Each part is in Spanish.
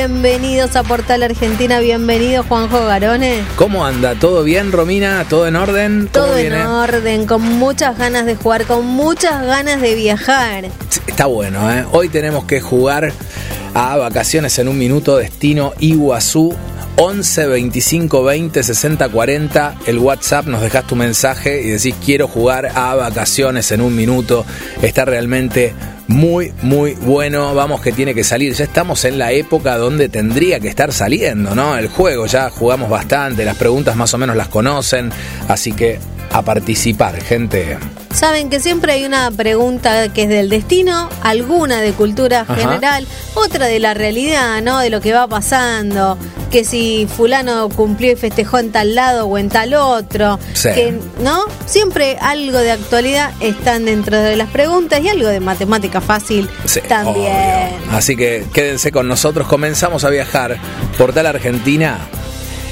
Bienvenidos a Portal Argentina, bienvenido Juanjo Garone. ¿Cómo anda? ¿Todo bien, Romina? ¿Todo en orden? Todo en orden, con muchas ganas de jugar, con muchas ganas de viajar. Está bueno, ¿eh? Hoy tenemos que jugar a vacaciones en un minuto, destino Iguazú. 11 25 20 60 40 el WhatsApp nos dejas tu mensaje y decís quiero jugar a vacaciones en un minuto está realmente muy, muy bueno. Vamos que tiene que salir. Ya estamos en la época donde tendría que estar saliendo, ¿no? El juego, ya jugamos bastante, las preguntas más o menos las conocen, así que a participar, gente. Saben que siempre hay una pregunta que es del destino, alguna de cultura general, otra de la realidad, ¿no? De lo que va pasando, que si fulano cumplió y festejó en tal lado o en tal otro, que no, siempre algo de actualidad están dentro de las preguntas y algo de matemática fácil también. Así que quédense con nosotros, comenzamos a viajar por tal Argentina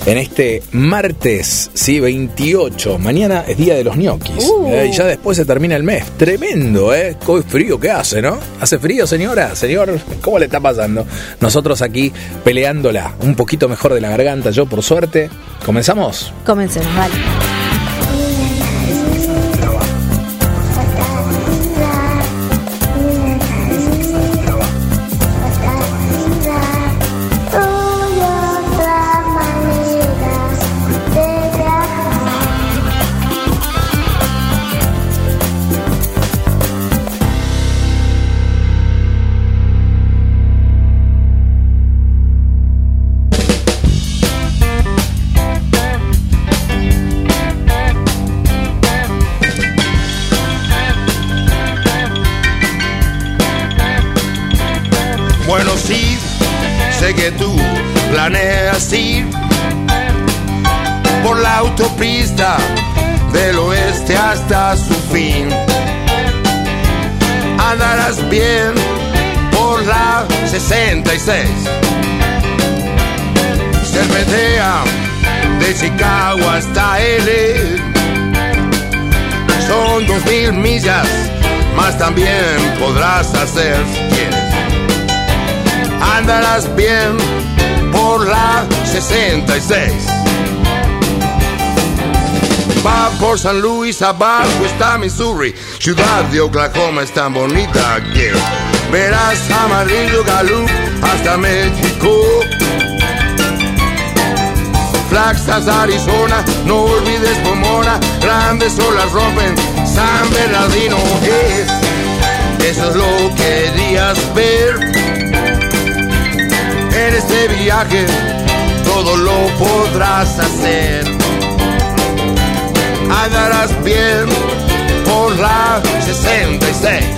en este martes, sí, 28. Mañana es día de los ñoquis. Uh. Eh, y ya después se termina el mes. Tremendo, ¿eh? Qué frío que hace, ¿no? ¿Hace frío, señora? Señor, ¿cómo le está pasando? Nosotros aquí peleándola un poquito mejor de la garganta, yo por suerte. ¿Comenzamos? Comencemos, vale. 66. Serpentea de Chicago hasta L. Son dos mil millas, más también podrás hacer si quieres. Andarás bien por la 66. Va por San Luis, abajo está Missouri, ciudad de Oklahoma es tan bonita que verás amarillo Gallup hasta México. Flagstaff, Arizona, no olvides Pomona, grandes olas rompen San Bernardino. Eh, eso es lo que querías ver en este viaje todo lo podrás hacer. Andarás bien por la 66.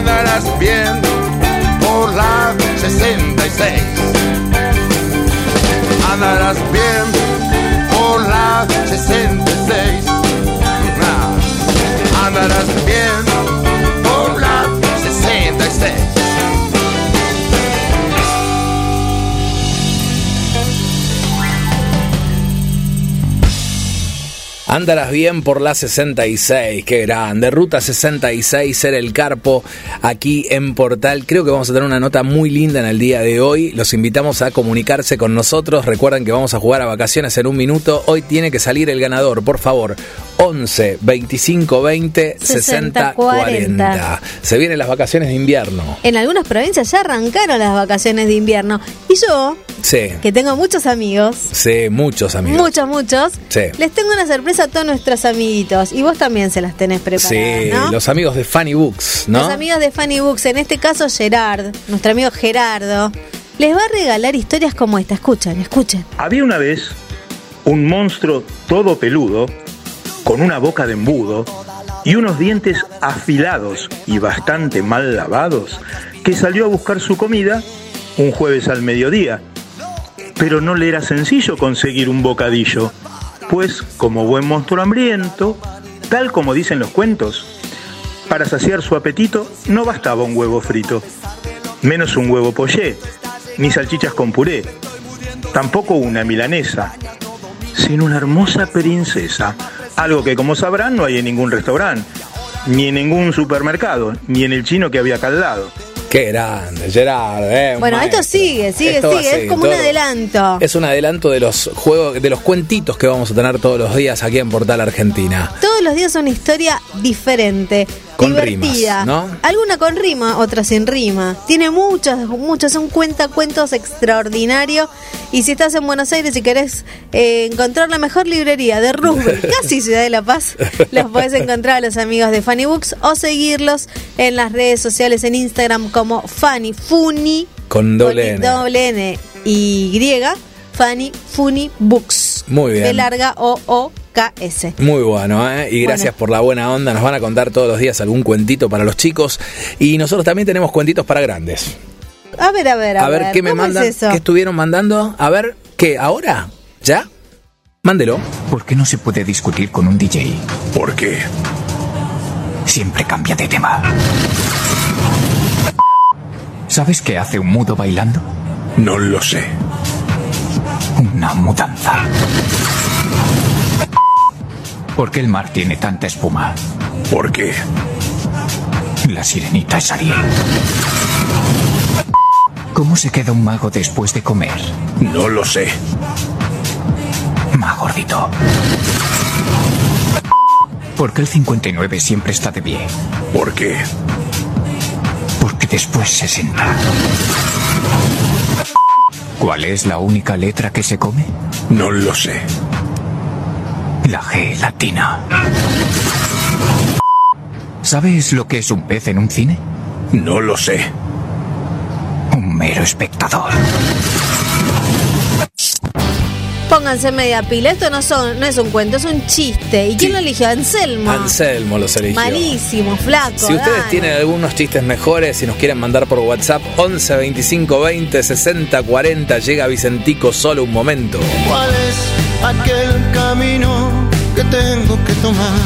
andarás bien por la 66. Andarás bien por la 66. Andarás bien Andarás bien por la 66, qué grande. Ruta 66, ser el Carpo, aquí en Portal. Creo que vamos a tener una nota muy linda en el día de hoy. Los invitamos a comunicarse con nosotros. Recuerden que vamos a jugar a vacaciones en un minuto. Hoy tiene que salir el ganador, por favor. 11 25 20 60, 40. Se vienen las vacaciones de invierno. En algunas provincias ya arrancaron las vacaciones de invierno. Y yo, sí. que tengo muchos amigos. Sí, muchos amigos. Muchos, muchos. Sí. Les tengo una sorpresa a todos nuestros amiguitos. Y vos también se las tenés preparadas. Sí, los amigos de Funny Books, ¿no? Los amigos de Funny Books, en este caso Gerard, nuestro amigo Gerardo, les va a regalar historias como esta. Escuchen, escuchen. Había una vez un monstruo todo peludo con una boca de embudo y unos dientes afilados y bastante mal lavados, que salió a buscar su comida un jueves al mediodía. Pero no le era sencillo conseguir un bocadillo, pues como buen monstruo hambriento, tal como dicen los cuentos, para saciar su apetito no bastaba un huevo frito, menos un huevo poché, ni salchichas con puré, tampoco una milanesa, sino una hermosa princesa algo que como sabrán no hay en ningún restaurante, ni en ningún supermercado, ni en el chino que había acá al lado. Qué grande, Gerard. Eh, bueno, esto sigue, sigue, sigue. Es como un adelanto. Es un adelanto de los juegos, de los cuentitos que vamos a tener todos los días aquí en Portal Argentina. Todos los días una historia diferente con divertida. rimas, ¿no? Alguna con rima, otra sin rima. Tiene muchos, muchos, son cuentacuentos extraordinarios. Y si estás en Buenos Aires y querés eh, encontrar la mejor librería de rugby, casi Ciudad de la Paz, los podés encontrar a los amigos de Funny Books o seguirlos en las redes sociales en Instagram como Funny Funny con doble N. doble N y griega Funny Funny Books. Muy bien. De larga O O KS. Muy bueno, ¿eh? Y gracias Bueno. por la buena onda. Nos van a contar todos los días algún cuentito para los chicos. Y nosotros también tenemos cuentitos para grandes. A ver, a ver, a, A ver, ¿qué me ¿cómo mandan? Es eso? ¿Qué estuvieron mandando? A ver, ¿qué? ¿Ahora? ¿Ya? Mándelo. ¿Por qué no se puede discutir con un DJ? ¿Por qué? Siempre cambia de tema. ¿Sabes qué hace un mudo bailando? No lo sé. Una mudanza. ¿Por qué el mar tiene tanta espuma? ¿Por qué? La sirenita es Ariel. ¿Cómo se queda un mago después de comer? No lo sé. Más gordito. ¿Por qué el 59 siempre está de pie? ¿Por qué? Porque después se senta. ¿Cuál es la única letra que se come? No lo sé. La G latina. ¿Sabes lo que es un pez en un cine? No lo sé. Un mero espectador. Pónganse media pila. Esto no, son, no es un cuento, es un chiste. ¿Y quién lo eligió? Anselmo. Anselmo los eligió. Malísimo, flaco. Si ustedes dale. tienen algunos chistes mejores y nos quieren mandar por WhatsApp 11 25 20 60 40 llega Vicentico solo un momento. ¿Cuál es aquel camino que tengo que tomar?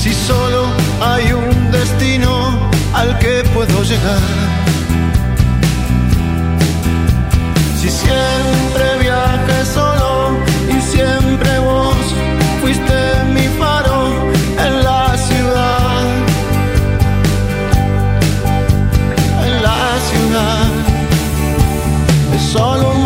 Si solo hay un destino al que puedo llegar. Si siempre viajé solo y siempre vos fuiste mi faro en la ciudad. En la ciudad es solo un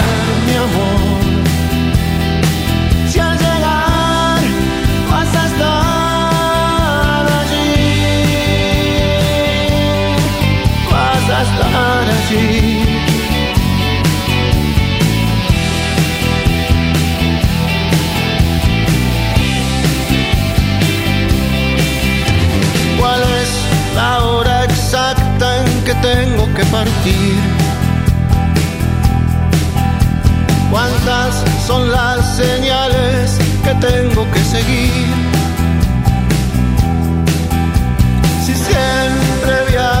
¿Cuál es la hora exacta en que tengo que partir? ¿Cuántas son las señales que tengo que seguir? Si Siempre viajé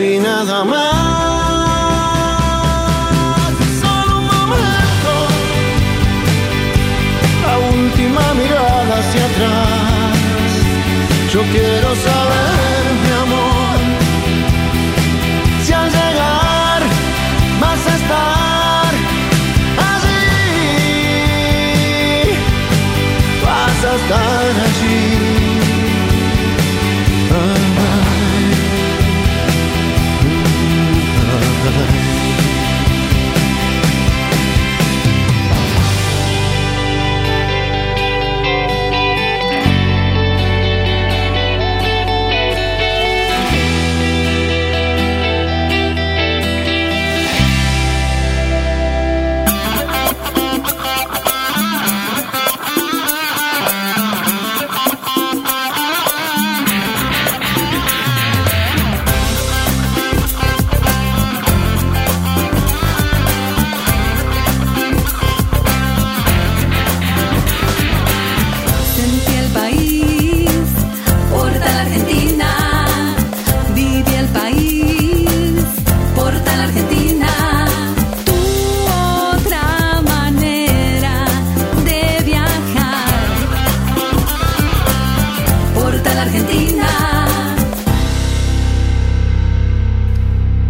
y nada más. Solo un momento, la última mirada hacia atrás. Yo quiero saber,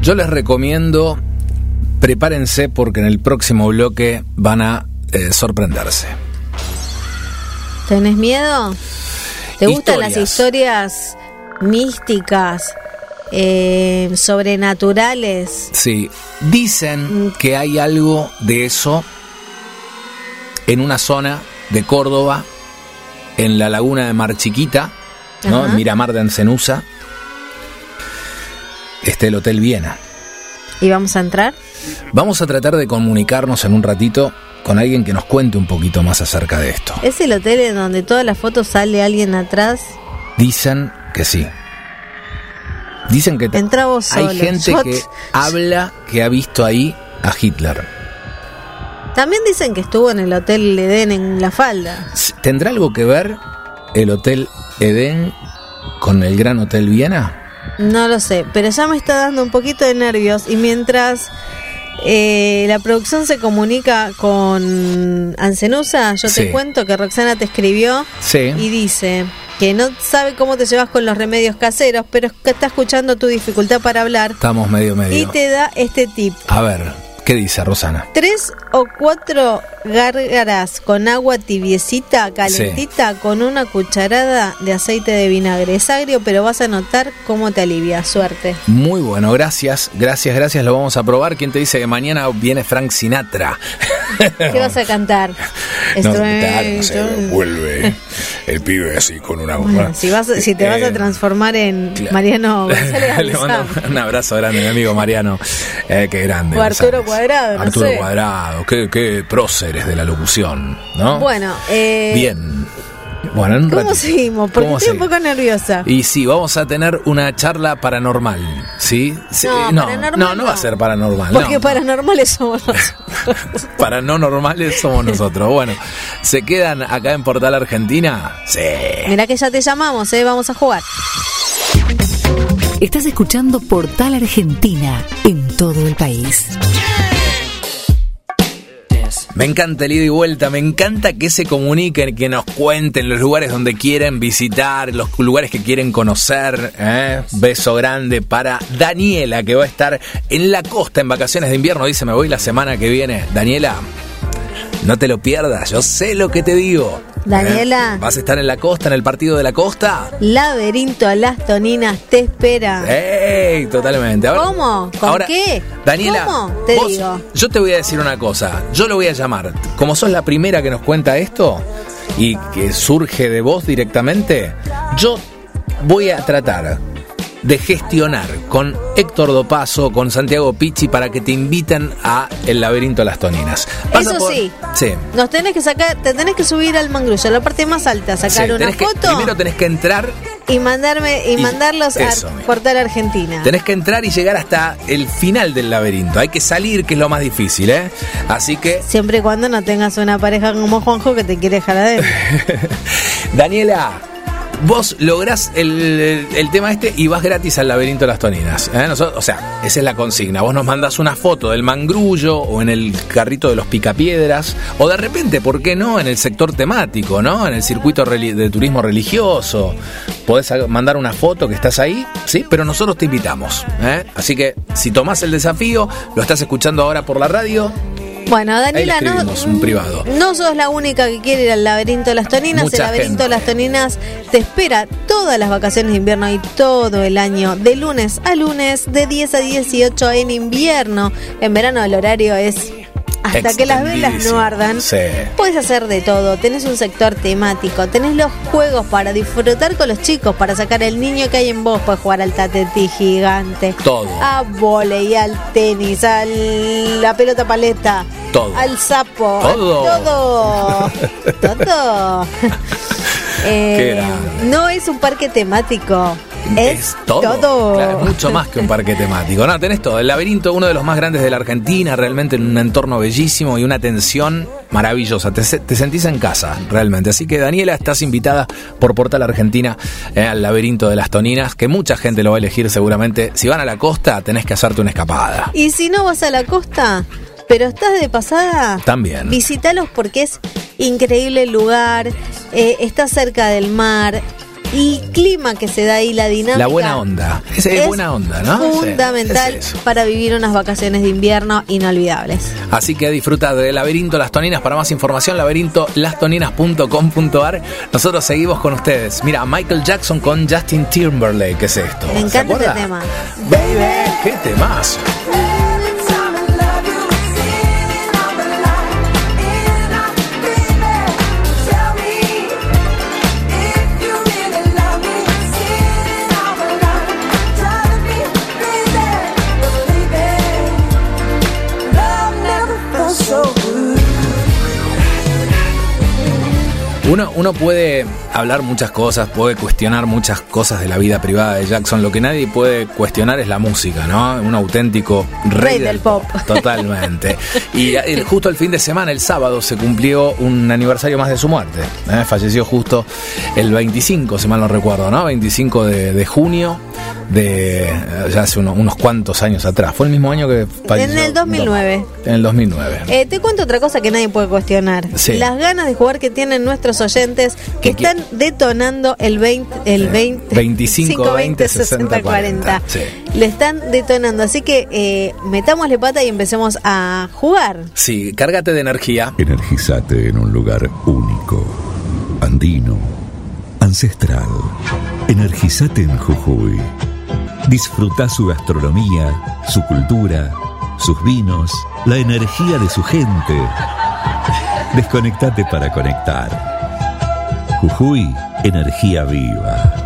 Yo les recomiendo, prepárense porque en el próximo bloque van a eh, sorprenderse. ¿Tenés miedo? ¿Te gustan las Historias. místicas, eh, sobrenaturales? Sí, dicen que hay algo de eso en una zona de Córdoba, en la laguna de Mar Chiquita, ¿no? En Miramar de Encenusa. Este el Hotel Viena. ¿Y vamos a entrar? Vamos a tratar de comunicarnos en un ratito con alguien que nos cuente un poquito más acerca de esto. ¿Es el hotel en donde todas las fotos sale alguien atrás? Dicen que sí. Dicen que Entra vos hay solo. gente Yo- que habla que ha visto ahí a Hitler. También dicen que estuvo en el Hotel Edén en La Falda. ¿Tendrá algo que ver el Hotel Edén con el Gran Hotel Viena? No lo sé, pero ya me está dando un poquito de nervios y mientras eh, la producción se comunica con Ancenusa, yo Sí. te cuento que Roxana te escribió Sí. y dice que no sabe cómo te llevas con los remedios caseros, pero está escuchando tu dificultad para hablar Estamos medio y medio. te da este tip. A ver, ¿qué dice Rosana? Tres o cuatro gárgaras con agua tibiecita, calentita, con una cucharada de aceite de vinagre. Es agrio, pero vas a notar cómo te alivia. Suerte. Muy bueno, gracias, gracias, gracias. Lo vamos a probar. ¿Quién te dice que mañana viene Frank Sinatra? ¿Qué vas a cantar? No, sé, vuelve el pibe así con una Bueno, si, vas, si te vas a Eh, transformar en claro. Mariano González Le mando Alzán. un abrazo grande, mi amigo Mariano. Eh, qué grande. O Arturo González. Cuadrado, no Arturo sé. Cuadrado, qué, qué próceres de la locución, ¿no? Bueno, eh, Bien. Bueno, en un ¿cómo ratito. seguimos? Porque ¿Cómo estoy un poco nerviosa. Y sí, vamos a tener una charla paranormal, ¿sí? Sí, No, no, paranormal no, no va a ser paranormal. Porque no. paranormales somos nosotros. Para no normales somos nosotros. Bueno, ¿se quedan acá en Portal Argentina? Sí. Mirá que ya te llamamos, ¿eh? Vamos a jugar. Estás escuchando Portal Argentina en todo el país. Me encanta el ida y vuelta, me encanta que se comuniquen, que nos cuenten los lugares donde quieren visitar, los lugares que quieren conocer. ¿eh? Beso grande para Daniela, que va a estar en la costa en vacaciones de invierno. Dice, me voy la semana que viene. Daniela, no te lo pierdas, yo sé lo que te digo. Daniela. ¿Eh? ¿Vas a estar en la costa, en el partido de la costa? Laberinto a las toninas te espera. ¡Ey! Totalmente. Ahora- ¿Cómo? ¿Con ahora, qué? Daniela, ¿Cómo? Te vos- digo. yo te voy a decir una cosa. Yo lo voy a llamar. Como sos la primera que nos cuenta esto y que surge de vos directamente, yo voy a tratar de gestionar con Héctor Dopaso, con Santiago Pizzi para que te inviten a El Laberinto de las Toninas. Vas Eso sí. Sí. Nos tenés que sacar, te tenés que subir al mangrullo, a la parte más alta, sacar Sí, una que- foto primero tenés que entrar y mandarme y, Y- mandarlos eso, a. Portal Argentina. Tenés que entrar y llegar hasta el final del laberinto. Hay que salir, que es lo más difícil, ¿eh? Así que, Siempre y cuando no tengas una pareja como Juanjo que te quiere dejar adentro. Daniela, vos lográs el, el tema este y vas gratis al laberinto de las toninas. ¿eh? O sea, esa es la consigna. Vos nos mandás una foto del mangrullo o en el carrito de los picapiedras o de repente, ¿por qué no? En el sector temático, ¿no? En el circuito de turismo religioso. Podés mandar una foto que estás ahí, ¿sí? Pero nosotros te invitamos. ¿eh? Así que si tomás el desafío, lo estás escuchando ahora por la radio, Bueno, Daniela, no, escribimos un privado. no sos la única que quiere ir al laberinto de las toninas. Mucha el laberinto gente. de las toninas te espera todas las vacaciones de invierno y todo el año, de lunes a lunes, de 10 a 18 en invierno. En verano el horario es hasta que las velas no ardan. Sí. Puedes hacer de todo, tenés un sector temático, tenés los juegos para disfrutar con los chicos, para sacar el niño que hay en vos, puedes jugar al tatetí gigante, Todo. a volei, al tenis, a la pelota paleta, Todo. al sapo, Todo. a todo, todo. Eh, no es un parque temático, es, todo. todo. Claro, mucho más que un parque temático. No, tenés todo. El laberinto, uno de los más grandes de la Argentina, realmente en un entorno bellísimo y una atención maravillosa. Te, te sentís en casa, realmente. Así que, Daniela, estás invitada por Portal Argentina eh, al laberinto de las Toninas, que mucha gente lo va a elegir seguramente. Si van a la costa, tenés que hacerte una escapada. Y si no vas a la costa, pero estás de pasada, También. visítalos porque es increíble el lugar, eh, está cerca del mar. El clima que se da ahí, la dinámica. La buena onda. Es, es buena onda, ¿no? Fundamental es para vivir unas vacaciones de invierno inolvidables. Así que disfruta de Laberinto Las Toninas. Para más información, laberintolastoninas.com.ar. Nosotros seguimos con ustedes. Mira, Michael Jackson con Justin Timberlake. ¿Qué es esto? Me ¿Se encanta este tema. Baby, qué temazo. Uno, uno puede hablar muchas cosas, puede cuestionar muchas cosas de la vida privada de Jackson. Lo que nadie puede cuestionar es la música, ¿no? Un auténtico rey, Rey del pop. Totalmente. Y el- justo el fin de semana, el sábado, se cumplió un aniversario más de su muerte. ¿eh? Falleció justo el 25, si mal no recuerdo, ¿no? 25 de, de junio de eh, ya hace uno- unos cuantos años atrás. Fue el mismo año que falleció. En el 2009. En el 2009. Eh, te cuento otra cosa que nadie puede cuestionar. Sí. Las ganas de jugar que tienen nuestros oyentes que están detonando el 20, el 20, 25, 20, 60, 40. sí. Le están detonando. Así que eh, metámosle pata y empecemos a jugar. Sí, cárgate de energía. Energizate en un lugar único, andino, ancestral. Energizate en Jujuy. Disfruta su gastronomía, su cultura, sus vinos, la energía de su gente. Desconectate para conectar. Jujuy, energía viva.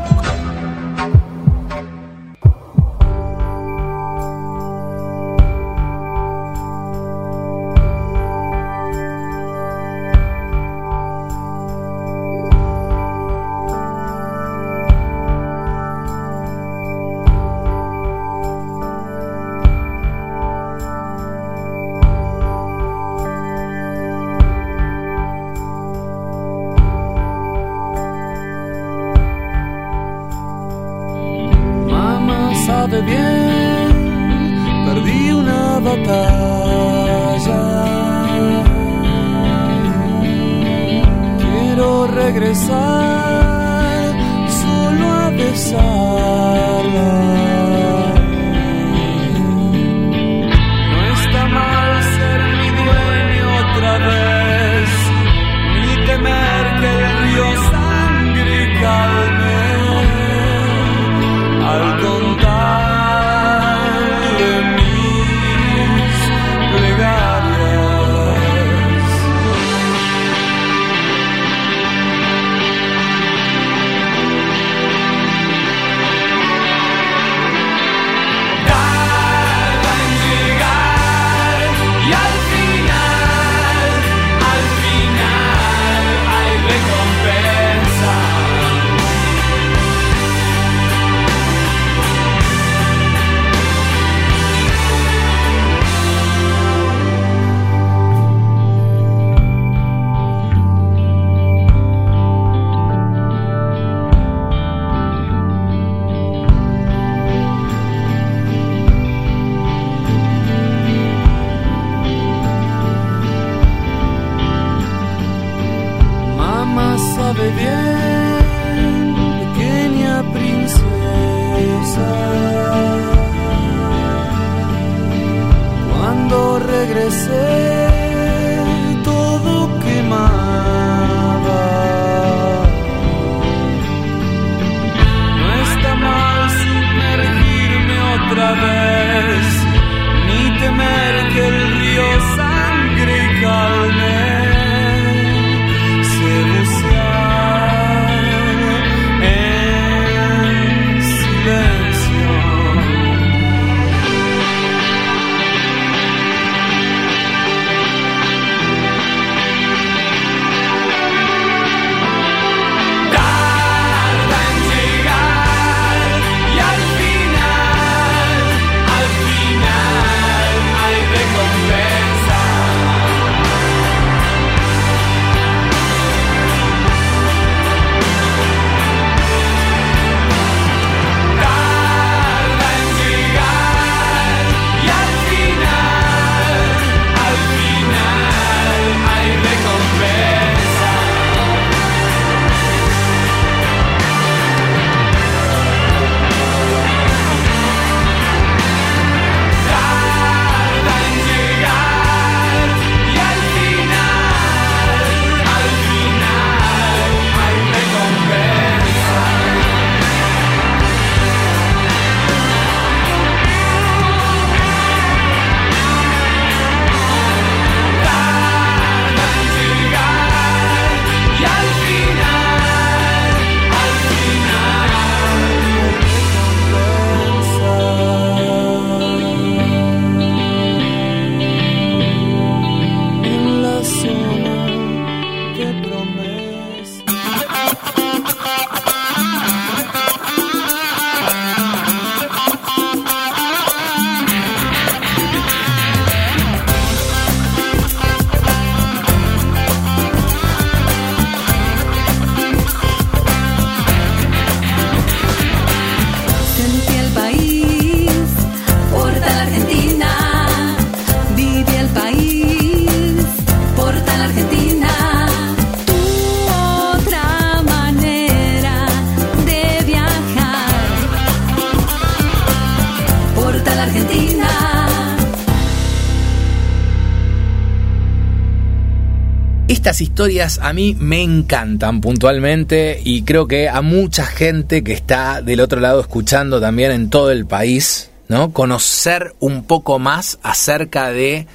A mí me encantan puntualmente y creo que a mucha gente que está del otro lado escuchando también en todo el país, ¿no? Conocer un poco más acerca de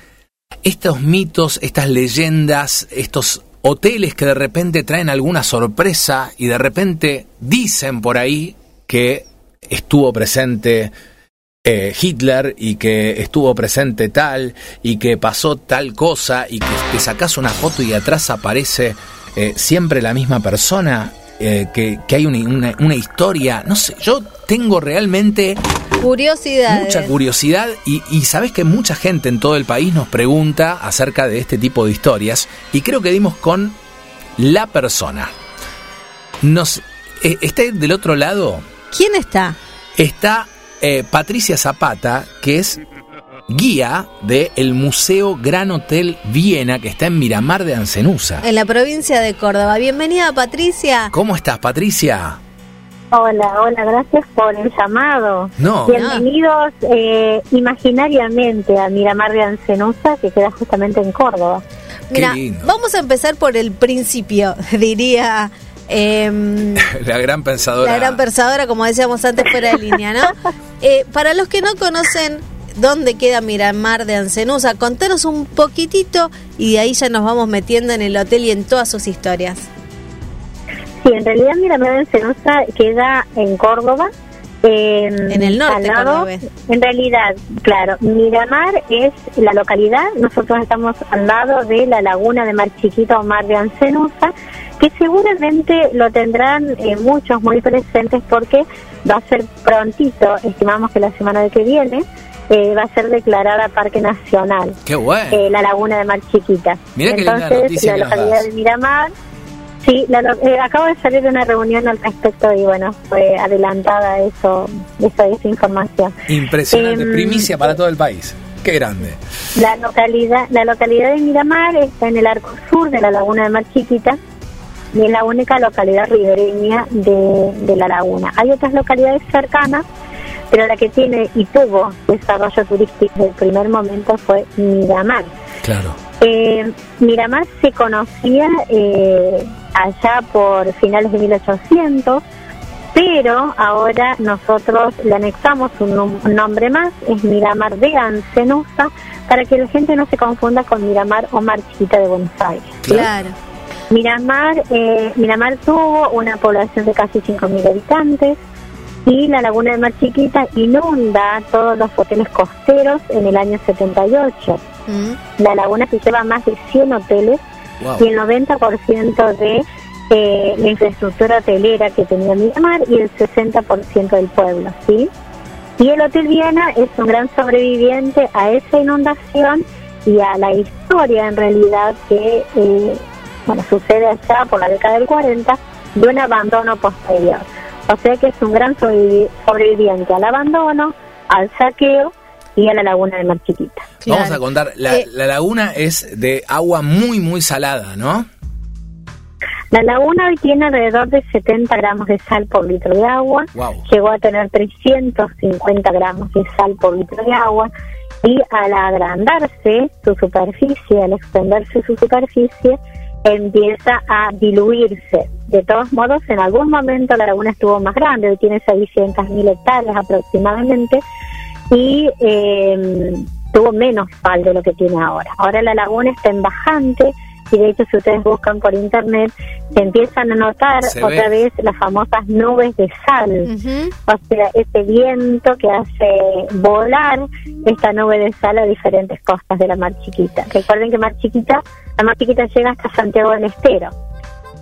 estos mitos, estas leyendas, estos hoteles que de repente traen alguna sorpresa y de repente dicen por ahí que estuvo presente eh, Hitler y que estuvo presente tal y que pasó tal cosa y que te sacas una foto y atrás aparece eh, siempre la misma persona, eh, que, que hay una, una- una historia, no sé, yo tengo realmente Curiosidades. mucha curiosidad y, y sabes que mucha gente en todo el país nos pregunta acerca de este tipo de historias y creo que dimos con la persona. Nos, eh, está del otro lado, ¿Quién está? está eh, Patricia Zapata, que es guía del el Museo Gran Hotel Viena que está en Miramar de Ancenusa. En la provincia de Córdoba. Bienvenida, Patricia. ¿Cómo estás, Patricia? Hola, hola, gracias por el llamado. No. Bienvenidos eh, imaginariamente a Miramar de Ancenusa, que queda justamente en Córdoba. Mira, vamos a empezar por el principio, diría em, La gran pensadora. la gran pensadora, como decíamos antes, fuera de línea, ¿no? Eh, para los que no conocen dónde queda Miramar de Ancenusa, contanos un poquitito y de ahí ya nos vamos metiendo en el hotel y en todas sus historias. Sí, en realidad Miramar de Ancenusa queda en Córdoba. En, En el norte al lado-. En realidad, claro, Miramar es la localidad, nosotros estamos al lado de la laguna de Mar Chiquita o Mar de Ancenusa, que seguramente lo tendrán eh, muchos muy presentes porque va a ser prontito, estimamos que la semana que viene, eh, va a ser declarada Parque Nacional. Qué bueno. eh, la laguna de Mar Chiquita. Mirá qué Entonces, noticia la localidad de Miramar, sí, la eh, acabo de salir de una reunión al respecto y bueno, fue adelantada eso, esa, esa información. Impresionante. Em, Primicia para todo el país. Qué grande. La localidad, la localidad de Miramar está en el arco sur de la laguna de Mar Chiquita y es la única localidad ribereña de, de la laguna. Hay otras localidades cercanas, pero la que tiene y tuvo desarrollo turístico desde el primer momento fue Miramar. Claro. Eh, Miramar se conocía eh, allá por finales de 1800, pero ahora nosotros le anexamos un nombre más, es Miramar de Ancenusa, para que la gente no se confunda con Miramar o Mar Chiquita de Buenos Aires. Claro. Miramar, eh, Miramar tuvo una población de casi 5.000 habitantes y la laguna de Mar Chiquita inunda todos los hoteles costeros en el año 78. Mm. La laguna se lleva más de 100 hoteles Wow. y el 90% de eh, la infraestructura hotelera que tenía Miramar y el 60% del pueblo, ¿sí? Y el Hotel Viena es un gran sobreviviente a esa inundación y a la historia en realidad que eh, bueno, sucede allá por la década del 40 de un abandono posterior. O sea que es un gran sobrevivi- sobreviviente al abandono, al saqueo y a la laguna de Mar Chiquita. Vamos a contar. La, Eh, la laguna es de agua muy, muy salada, ¿no? La laguna hoy tiene alrededor de 70 gramos de sal por litro de agua. Wow. Llegó a tener 350 gramos de sal por litro de agua. Y al agrandarse su superficie, al extenderse su superficie, empieza a diluirse. De todos modos, en algún momento la laguna estuvo más grande, hoy tiene 600.000 hectáreas aproximadamente, y eh, tuvo menos sal de lo que tiene ahora. Ahora la laguna está en bajante y de hecho si ustedes buscan por internet se empiezan a notar Se otra ve. vez las famosas nubes de sal. O sea, ese viento que hace volar esta nube de sal a diferentes costas de la Mar Chiquita. Recuerden que Mar Chiquita, la Mar Chiquita llega hasta Santiago del Estero.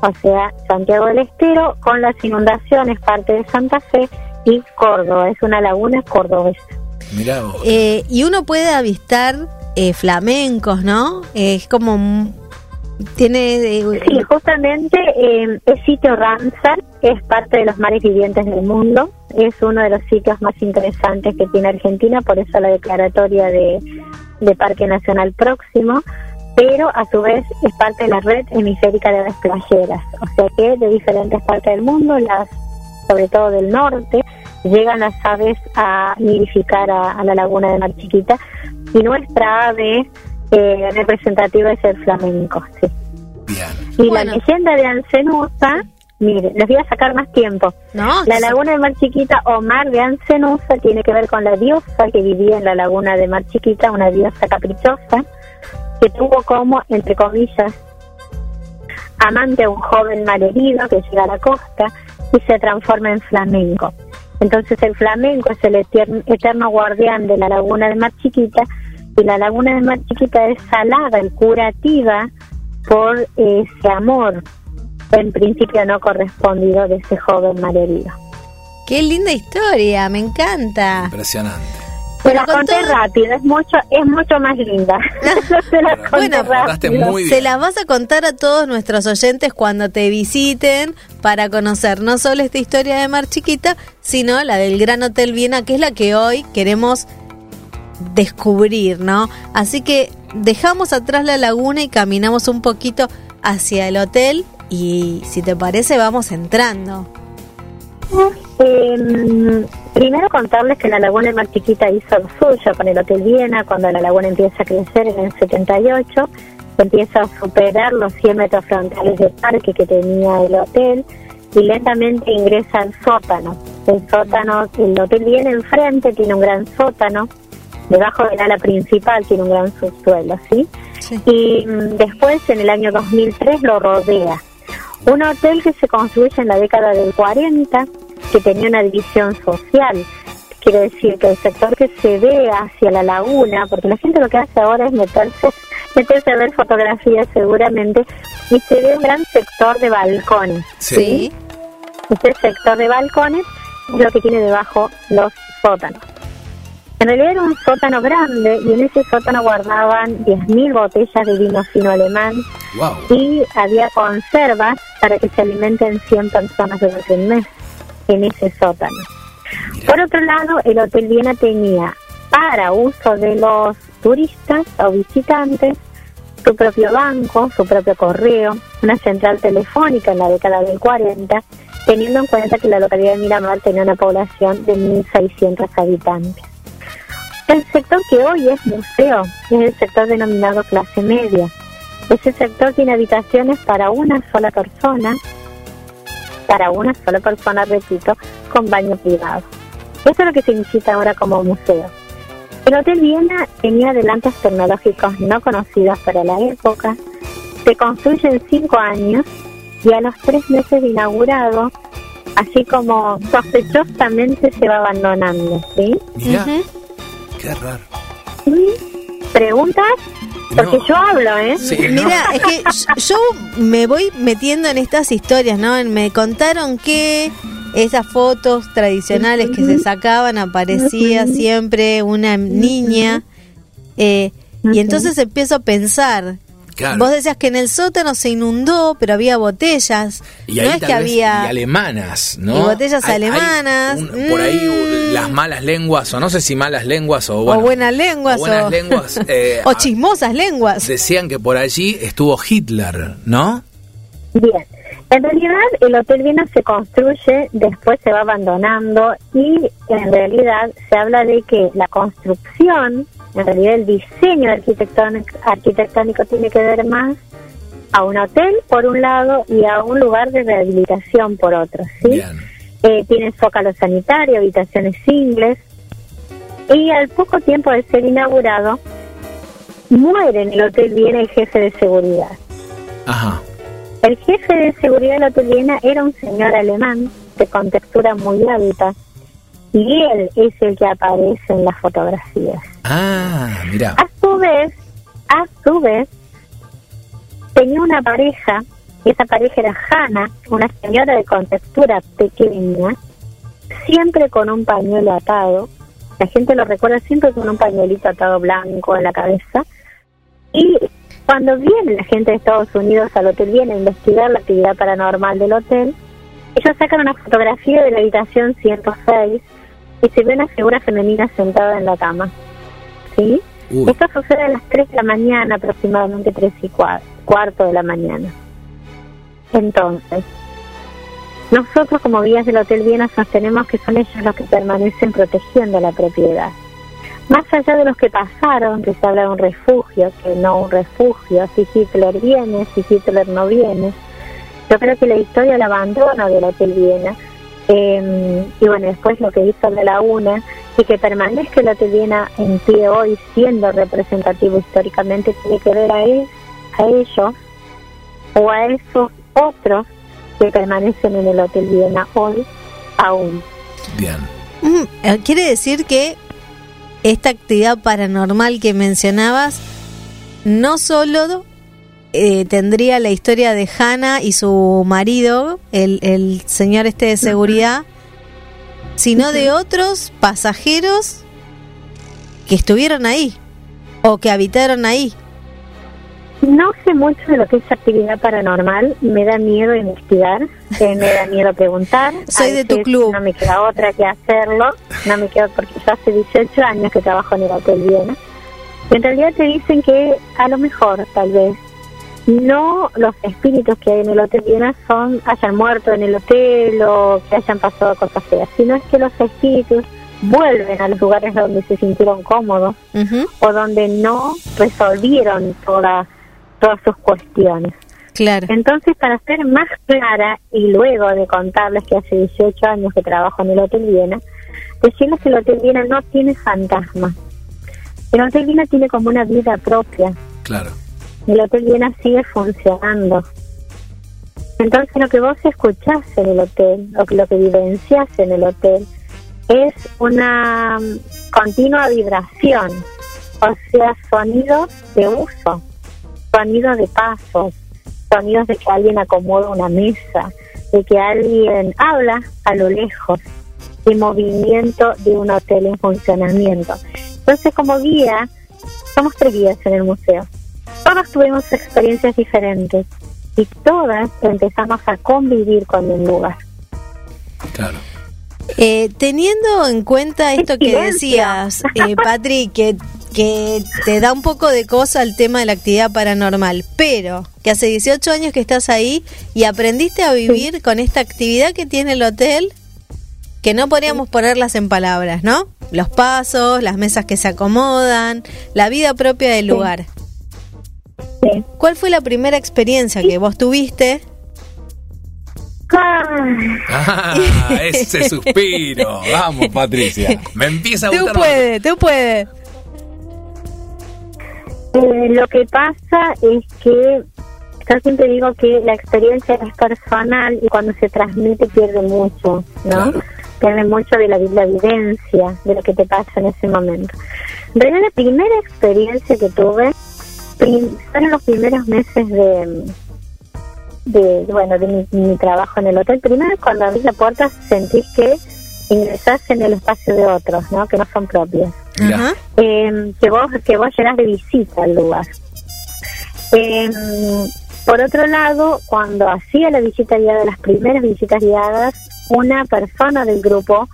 O sea, Santiago del Estero con las inundaciones, parte de Santa Fe y Córdoba. Es una laguna cordobesa. Mirá vos. Eh, y uno puede avistar eh, flamencos, ¿no? Eh, es como... Tiene... eh, Sí, justamente eh, el sitio Ramsar es parte de los mares vivientes del mundo. Es uno de los sitios más interesantes que tiene Argentina, por eso la declaratoria de, de Parque Nacional próximo. Pero a su vez es parte de la red hemisférica de aves playeras. O sea que de diferentes partes del mundo, las sobre todo del norte, llegan las aves a nidificar a, a la laguna de Mar Chiquita. Y nuestra ave eh, representativa es el flamenco. Sí. Bien. Y Bueno. la leyenda de Ancenusa, mire, les voy a sacar más tiempo. No, La laguna de Mar Chiquita o Mar de Ancenusa tiene que ver con la diosa que vivía en la laguna de Mar Chiquita, una diosa caprichosa, que tuvo como, entre comillas, amante a un joven malherido que llega a la costa y se transforma en flamenco. Entonces el flamenco es el eterno, eterno guardián de la laguna de Mar Chiquita y la laguna de Mar Chiquita es salada y curativa por ese amor en principio no correspondido de ese joven malherido. Qué linda historia, me encanta. Impresionante. Se Pero la con conté todo- rápido, es mucho, es mucho más linda. Se la conté Bueno, muy bien. Se las vas a contar a todos nuestros oyentes cuando te visiten para conocer no solo esta historia de Mar Chiquita, sino la del Gran Hotel Viena, que es la que hoy queremos descubrir, ¿no? Así que dejamos atrás la laguna y caminamos un poquito hacia el hotel y si te parece vamos entrando. Eh, primero contarles que la laguna más chiquita hizo lo suyo con el Hotel Viena, cuando la laguna empieza a crecer en el 78, empieza a superar los 100 metros frontales de parque que tenía el hotel y lentamente ingresa al sótano. El sótano, el Hotel Viena enfrente tiene un gran sótano, debajo del ala principal tiene un gran subsuelo, ¿sí? Y mm, después, en el año 2003, lo rodea. Un hotel que se construye en la década del 40, que tenía una división social. Quiere decir que el sector que se ve hacia la laguna, porque la gente lo que hace ahora es meterse, meterse a ver fotografías seguramente, y se ve un gran sector de balcones. Sí. Este sector de balcones es lo que tiene debajo los sótanos. En realidad era un sótano grande y en ese sótano guardaban 10.000 botellas de vino fino alemán Wow. y había conservas para que se alimenten 100 personas durante un mes en ese sótano. Por otro lado, el Hotel Viena tenía para uso de los turistas o visitantes su propio banco, su propio correo, una central telefónica en la década del 40, teniendo en cuenta que la localidad de Miramar tenía una población de 1.600 habitantes. El sector que hoy es museo es el sector denominado clase media. Ese sector tiene habitaciones para una sola persona, para una sola persona, repito, con baño privado. Eso es lo que se visita ahora como museo. El Hotel Viena tenía adelantos tecnológicos no conocidos para la época. Se construye en cinco años y a los tres meses de inaugurado, así como sospechosamente se va abandonando, ¿sí? Qué raro. ¿Preguntas? Porque yo hablo, ¿eh? Mira, es que yo me voy metiendo en estas historias, ¿no? Me contaron que esas fotos tradicionales que se sacaban aparecía siempre una niña eh, y entonces empiezo a pensar. Claro. Vos decías que en el sótano se inundó, pero había botellas. Y no ahí es tal que había y alemanas, ¿no? y botellas Hay- hay alemanas. por ahí Mm. uh, las malas lenguas, o no sé si malas lenguas o, buenas lenguas o buenas o, lenguas, eh, o chismosas lenguas. decían que por allí estuvo Hitler, ¿no? Bien. En realidad, el Hotel Viena se construye, después se va abandonando y en realidad se habla de que la construcción, en realidad el diseño arquitectónico, arquitectónico tiene que ver más a un hotel por un lado y a un lugar de rehabilitación por otro, ¿sí? Eh, tiene zócalo sanitario, habitaciones singles y al poco tiempo de ser inaugurado muere en el Hotel Viena el jefe de seguridad. Ajá. El jefe de seguridad del Hotel Viena era un señor alemán de contextura muy alta y él es el que aparece en las fotografías. Ah, mira. A su vez, a su vez, tenía una pareja, y esa pareja era Hannah, una señora de contextura pequeña, siempre con un pañuelo atado. La gente lo recuerda siempre con un pañuelito atado blanco en la cabeza. Y cuando viene la gente de Estados Unidos al hotel, viene a investigar la actividad paranormal del hotel, ellos sacan una fotografía de la habitación 106 y se ve una figura femenina sentada en la cama. ¿Sí? Uy. Esto sucede a las 3 de la mañana, aproximadamente 3 y cua- cuarto de la mañana. Entonces, nosotros como guías del Hotel Viena sostenemos que son ellos los que permanecen protegiendo la propiedad. Más allá de los que pasaron, que se habla de un refugio, que no un refugio, si Hitler viene, si Hitler no viene, yo creo que la historia del abandono del Hotel Viena, eh, y bueno, después lo que hizo la laguna, y que permanezca el Hotel Viena en pie hoy siendo representativo históricamente, tiene que ver a, él, a ellos o a esos otros que permanecen en el Hotel Viena hoy aún. Bien. Mm, eh, Quiere decir que esta actividad paranormal que mencionabas no solo eh, tendría la historia de Hannah y su marido, el, el señor este de seguridad, sino de otros pasajeros que estuvieron ahí o que habitaron ahí. No sé mucho de lo que es actividad paranormal, me da miedo investigar, eh, me da miedo preguntar. Soy de tu club. No me queda otra que hacerlo, no me queda porque yo hace 18 años que trabajo en el Hotel Viena. En realidad te dicen que a lo mejor, tal vez, no los espíritus que hay en el Hotel Viena son hayan muerto en el hotel o que hayan pasado cosas feas, sino es que los espíritus vuelven a los lugares donde se sintieron cómodos o donde no resolvieron todas todas sus cuestiones. Claro. Entonces, para ser más clara y luego de contarles que hace 18 años que trabajo en el Hotel Viena, decirles que el Hotel Viena no tiene fantasmas. El Hotel Viena tiene como una vida propia. Claro. El Hotel Viena sigue funcionando. Entonces, lo que vos escuchás en el hotel, o lo que vivenciás en el hotel, es una mm, continua vibración, o sea, sonidos de uso, sonidos de pasos, sonidos de que alguien acomoda una mesa, de que alguien habla a lo lejos, de movimiento de un hotel en funcionamiento. Entonces, como guía, somos tres guías en el museo. Todos tuvimos experiencias diferentes y todas empezamos a convivir con el lugar. Claro. Eh, teniendo en cuenta esto que decías, eh, Patri, que, que te da un poco de cosa el tema de la actividad paranormal, pero que hace 18 años que estás ahí y aprendiste a vivir con esta actividad que tiene el hotel, que no podríamos ponerlas en palabras, ¿no? Los pasos, las mesas que se acomodan, la vida propia del lugar. Sí. ¿Cuál fue la primera experiencia que vos tuviste? Ah, Ah, ese suspiro. Vamos, Patricia. Me empieza a Tú gustar. puedes, tú puedes. eh, lo que pasa es que yo siempre digo que la experiencia es personal y cuando se transmite pierde mucho, ¿no? Claro. Pierde mucho de la, la evidencia de lo que te pasa en ese momento. En realidad, la primera experiencia que tuve fueron los primeros meses de, de bueno, de mi, mi trabajo en el hotel. Primero, cuando abrís la puerta, sentís que ingresás en el espacio de otros, ¿no? Que no son propios eh, que vos que vos llegás de visita al lugar. Eh, por otro lado, cuando hacía la visita guiada, las primeras visitas guiadas, una persona del grupo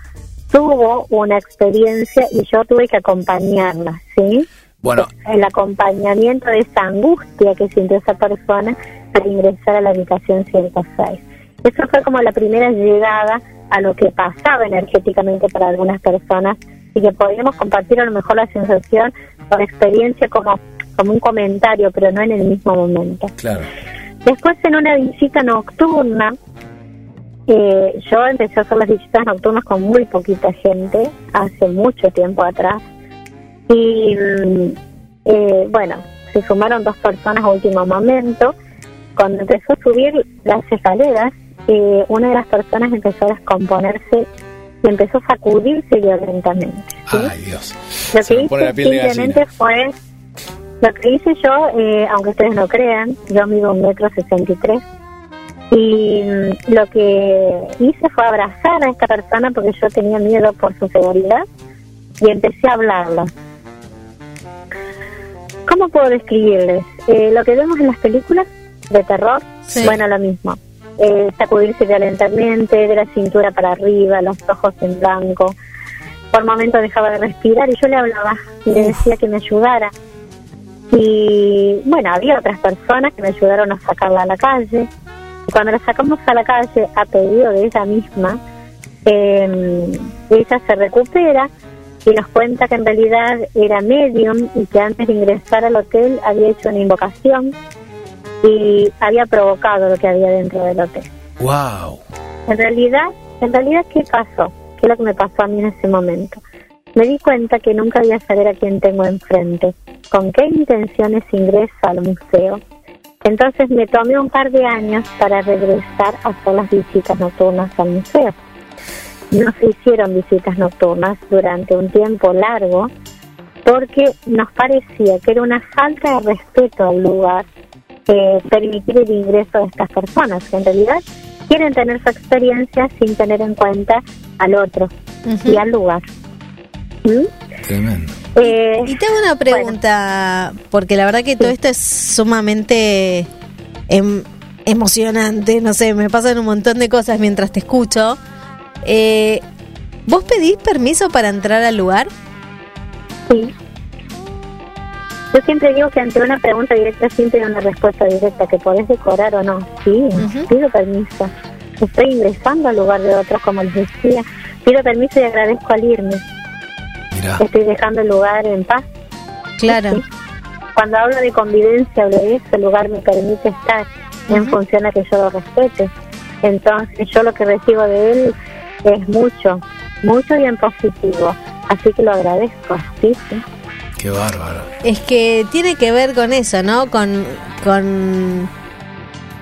tuvo una experiencia y yo tuve que acompañarla, ¿sí? Bueno, El acompañamiento de esa angustia que sintió esa persona al ingresar a la habitación 106. Eso fue como la primera llegada a lo que pasaba energéticamente para algunas personas y que podíamos compartir a lo mejor la sensación o la experiencia como, como un comentario, pero no en el mismo momento. claro. Después en una visita nocturna, eh, yo empecé a hacer las visitas nocturnas con muy poquita gente, hace mucho tiempo atrás. Y mm, eh, bueno, se sumaron dos personas a último momento. Cuando empezó a subir las escaleras, eh, una de las personas empezó a descomponerse y empezó a sacudirse violentamente. ¿sí? Ay, Dios. Lo Se que hice simplemente fue, lo que hice yo, eh, aunque ustedes no crean, yo mido un metro sesenta y tres, y mm, lo que hice fue abrazar a esta persona porque yo tenía miedo por su seguridad y empecé a hablarla. ¿Cómo puedo describirles? Eh, lo que vemos en las películas de terror, Sí. bueno, lo mismo. Eh, sacudirse violentamente, de la cintura para arriba, los ojos en blanco. Por momentos dejaba de respirar y yo le hablaba y le decía que me ayudara. Y bueno, había otras personas que me ayudaron a sacarla a la calle. Y cuando la sacamos a la calle a pedido de ella misma, eh, ella se recupera y nos cuenta que en realidad era medium y que antes de ingresar al hotel había hecho una invocación y había provocado lo que había dentro del hotel. Wow. En realidad, en realidad, ¿qué pasó? ¿Qué es lo que me pasó a mí en ese momento? Me di cuenta que nunca voy a saber a quién tengo enfrente, con qué intenciones ingreso al museo. Entonces me tomé un par de años para regresar a hacer las visitas nocturnas al museo. No se hicieron visitas nocturnas durante un tiempo largo porque nos parecía que era una falta de respeto al lugar eh, permitir el ingreso de estas personas, que en realidad quieren tener su experiencia sin tener en cuenta al otro y al lugar. ¿Mm? Tremendo. Eh, Y te hago una pregunta, porque la verdad que todo esto es sumamente em- emocionante, no sé, me pasan un montón de cosas mientras te escucho. Eh, ¿Vos pedís permiso para entrar al lugar? Sí. Yo siempre digo que ante una pregunta directa siempre hay una respuesta directa, que podés decorar o no. Sí, pido permiso. Estoy ingresando al lugar de otros, como les decía. Pido permiso y agradezco al irme. Mirá. Estoy dejando el lugar en paz. Claro. Sí. Cuando hablo de convivencia, hablo de eso, el lugar me permite estar en función a que yo lo respete. Entonces yo lo que recibo de él es mucho, mucho y en positivo. Así que lo agradezco, sí, sí. Qué bárbaro. Es que tiene que ver con eso, ¿no? Con, con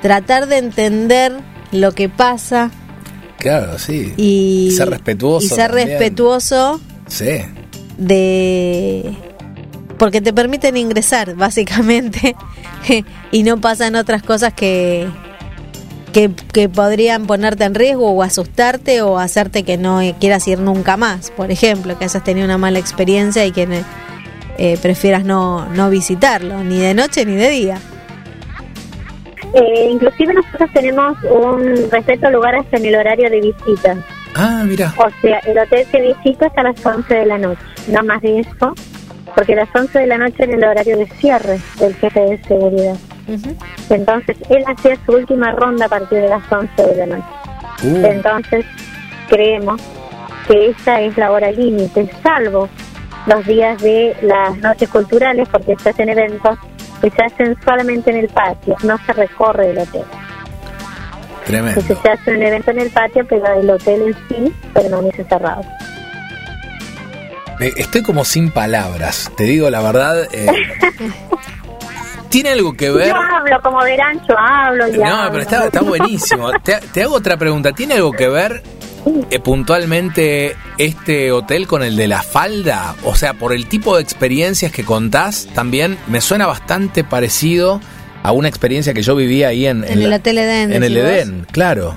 tratar de entender lo que pasa Claro, sí. y Ser respetuoso y ser también. respetuoso Sí. de porque te permiten ingresar básicamente y no pasan otras cosas que, que que podrían ponerte en riesgo o asustarte o hacerte que no quieras ir nunca más por ejemplo que hayas tenido una mala experiencia y que eh, prefieras no no visitarlo ni de noche ni de día Eh, inclusive nosotros tenemos un respeto a lugares en el horario de visita. Ah, mira. O sea, el hotel se visita hasta las 11 de la noche, no más de eso, porque las 11 de la noche es el horario de cierre del jefe de seguridad. Entonces, él hacía su última ronda a partir de las 11 de la noche. Uh. Entonces, creemos que esa es la hora límite, salvo los días de las noches culturales, porque se hacen eventos que se hacen solamente en el patio, no se recorre el hotel. Tremendo. Entonces se hace un evento en el patio, pero el hotel en sí permanece cerrado. Estoy como sin palabras, te digo la verdad. eh, ¿Tiene algo que ver? Yo hablo, como verán, yo hablo y No, hablo. pero está, está buenísimo. Te, te hago otra pregunta. ¿Tiene algo que ver eh, puntualmente este hotel con el de la falda? O sea, por el tipo de experiencias que contás, también me suena bastante parecido a una experiencia que yo vivía ahí en, En el la- Hotel Edén, En el. Edén, claro.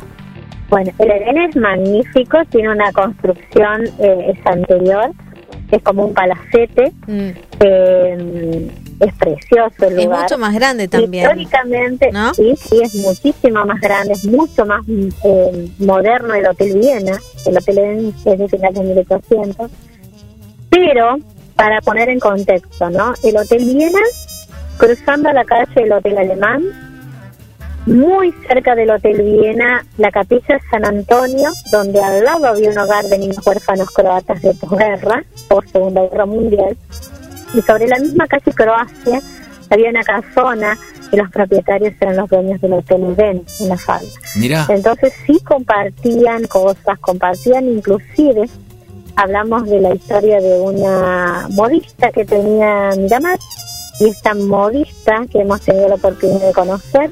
Bueno, el Edén es magnífico, tiene una construcción, eh, es anterior, es como un palacete, eh, es precioso el Mm. es lugar. mucho más grande también Históricamente, ¿no? sí, sí, es muchísimo más grande, es mucho más eh, moderno el Hotel Viena, el Hotel Edén es de finales de 1800. Pero, para poner en contexto, ¿no? El Hotel Viena, cruzando la calle del Hotel Alemán, muy cerca del Hotel Viena, la capilla San Antonio, donde al lado había un hogar de niños huérfanos croatas de posguerra, por Segunda Guerra Mundial, y sobre la misma calle Croacia había una casona y los propietarios eran los dueños del Hotel Edén en la falda. Mirá. Entonces sí compartían cosas, compartían inclusive, hablamos de la historia de una modista que tenía Miramar, y esta modista que hemos tenido la oportunidad de conocer,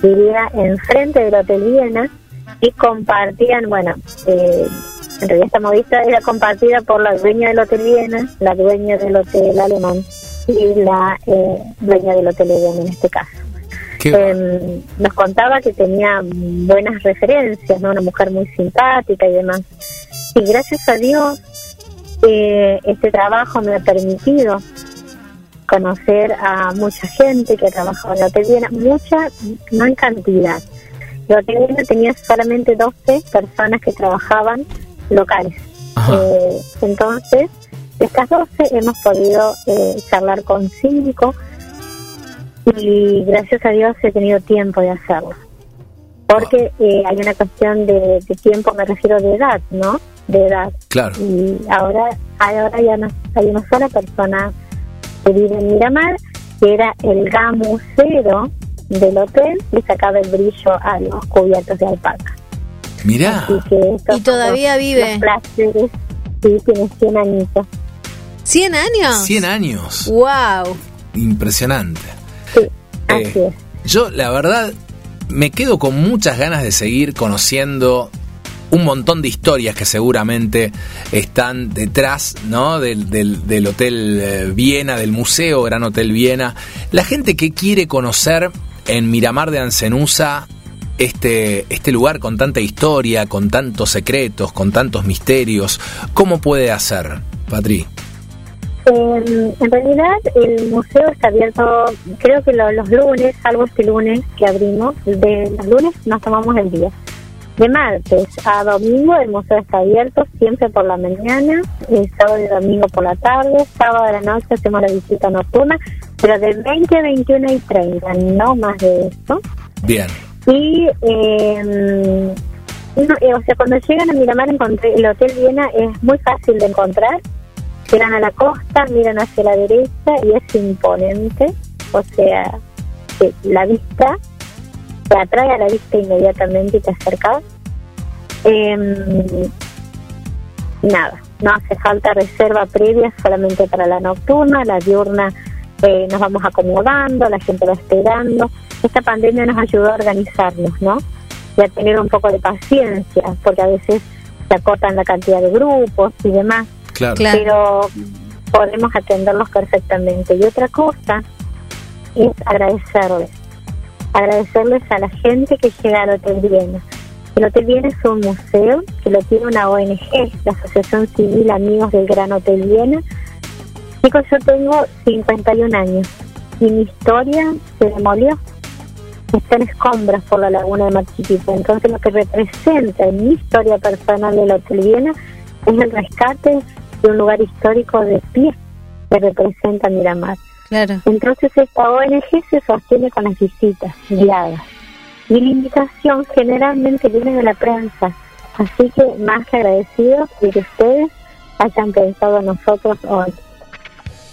vivía enfrente del Hotel Viena y compartían, bueno, eh, en realidad esta modista era compartida por la dueña del Hotel Viena, la dueña del Hotel Alemán y la eh, dueña del Hotel Edén en este caso. Eh, nos contaba que tenía buenas referencias, ¿no? una mujer muy simpática y demás. Y gracias a Dios, eh, este trabajo me ha permitido conocer a mucha gente que ha trabajado en la Hotel Viena, mucha, no en cantidad. El Hotel Viena tenía solamente 12 personas que trabajaban locales. Eh, entonces, de estas 12 hemos podido eh, charlar con cinco y gracias a Dios he tenido tiempo de hacerlo. Porque eh, hay una cuestión de, de tiempo, me refiero de edad, ¿no? De edad. Claro. Y ahora, ahora ya no, hay una sola persona que vive en Miramar, que era el gamusero del hotel y sacaba el brillo a los cubiertos de alpaca. Mirá. Así Y todavía vive. placeres. Sí, tiene 100 añitos. ¿100 años? 100 años. ¡Wow! Impresionante. Así Eh, Yo, la verdad, me quedo con muchas ganas de seguir conociendo un montón de historias que seguramente están detrás ¿no? del, del- del Hotel eh, Viena, del Museo Gran Hotel Viena. La gente que quiere conocer en Miramar de Ancenusa este, este lugar con tanta historia, con tantos secretos, con tantos misterios, ¿cómo puede hacer, Patri? Eh, en realidad el museo está abierto, creo que lo- los lunes, salvo este lunes que abrimos, de los lunes nos tomamos el día. De martes a domingo el museo está abierto, siempre por la mañana, el sábado y domingo por la tarde, sábado a la noche hacemos la visita nocturna, pero de 20 a 21 y 30, no más de eso. Bien. Y, eh, no, eh, o sea, cuando llegan a Miramar, encontré, el Hotel Viena es muy fácil de encontrar. Llegan a la costa, miran hacia la derecha y es imponente. O sea, que la vista te atrae a la vista inmediatamente y te acercas. Em, nada, no hace falta reserva previa solamente para la nocturna, la diurna eh, nos vamos acomodando, la gente va esperando. Esta pandemia nos ayudó a organizarnos, ¿no? Y a tener un poco de paciencia, porque a veces se acortan la cantidad de grupos y demás, Claro. pero podemos atenderlos perfectamente. Y otra cosa es agradecerles, agradecerles a la gente que llega al Hotel Viena. El Hotel Viena es un museo que lo tiene una ONG, la Asociación Civil Amigos del Gran Hotel Viena. Chicos, yo tengo 51 años y mi historia se demolió. Está en escombros por la laguna de Mar Chiquita. Entonces, lo que representa en mi historia personal del Hotel Viena es el rescate de un lugar histórico de pie que representa Miramar. Claro. Entonces esta ONG se sostiene con las visitas guiadas. Y la invitación generalmente viene de la prensa. Así que más que agradecidos de que ustedes hayan pensado en nosotros hoy.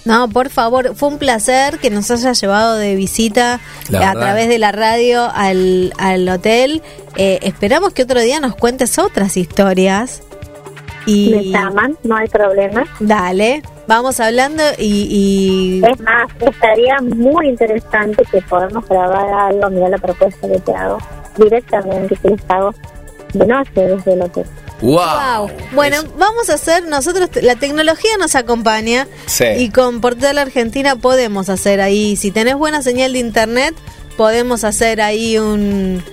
No, por favor, fue un placer que nos haya llevado de visita La a verdad. través de la radio al, al hotel. Eh, esperamos que otro día nos cuentes otras historias. Me Y llaman, no hay problema. dale, vamos hablando y, y Es más, estaría muy interesante que podamos grabar algo, mira la propuesta que te hago, directamente que les hago de noche desde el hotel. ¡Wow! Wow. Bueno, vamos a hacer, nosotros, la tecnología nos acompaña Sí. y con Portal Argentina podemos hacer ahí, si tenés buena señal de internet, podemos hacer ahí un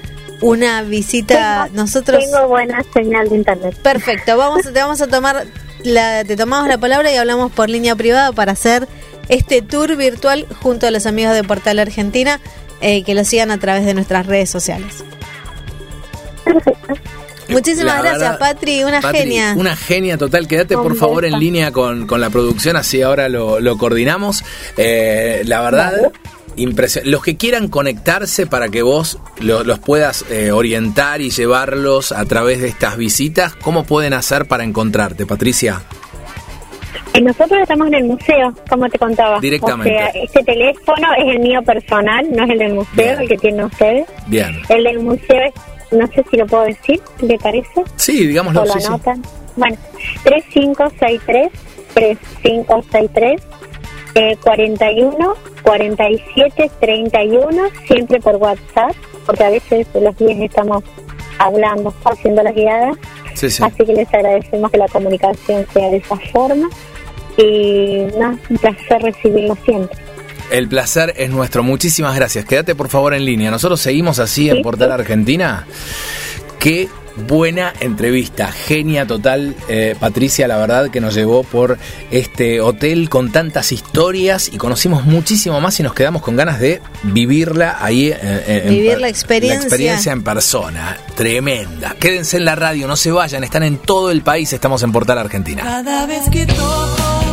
una visita. Tengo- nosotros Tengo buena señal de internet. Perfecto, vamos, te vamos a tomar, la, te tomamos la palabra y hablamos por línea privada para hacer este tour virtual junto a los amigos de Portal Argentina, eh, que lo sigan a través de nuestras redes sociales. Perfecto. Muchísimas gracias, verdad, Patri, una Patri, genia. Una genia total. Quédate por favor en línea con, con la producción, así ahora lo, lo coordinamos. Eh, la verdad, Vale. impresionante. Los que quieran conectarse para que vos lo- los puedas eh, orientar y llevarlos a través de estas visitas, ¿cómo pueden hacer para encontrarte, Patricia? Eh, Nosotros estamos en el museo, como te contaba. Directamente. O sea, este teléfono es el mío personal, no es el del museo, Bien. el que tienen ustedes. Bien. El del museo es, no sé si lo puedo decir, ¿le parece? Sí, digámoslo. ¿O lo sí, sí. anotan? Bueno, 3563, 3563, eh, 41, 47, 31, siempre por WhatsApp, porque a veces los días estamos hablando, haciendo las guiadas. Sí, sí. Así que les agradecemos que la comunicación sea de esa forma. Y no, un placer recibirlo siempre. El placer es nuestro. Muchísimas gracias. Quédate por favor en línea. Nosotros seguimos así en Portal. Argentina. Qué buena entrevista. Genia total, eh, Patricia, la verdad que nos llevó por este hotel con tantas historias y conocimos muchísimo más y nos quedamos con ganas de vivirla ahí. eh, eh, en Vivir la experiencia. La experiencia en persona. Tremenda. Quédense en la radio, no se vayan. Están en todo el país. Estamos en Portal Argentina. Cada vez que toco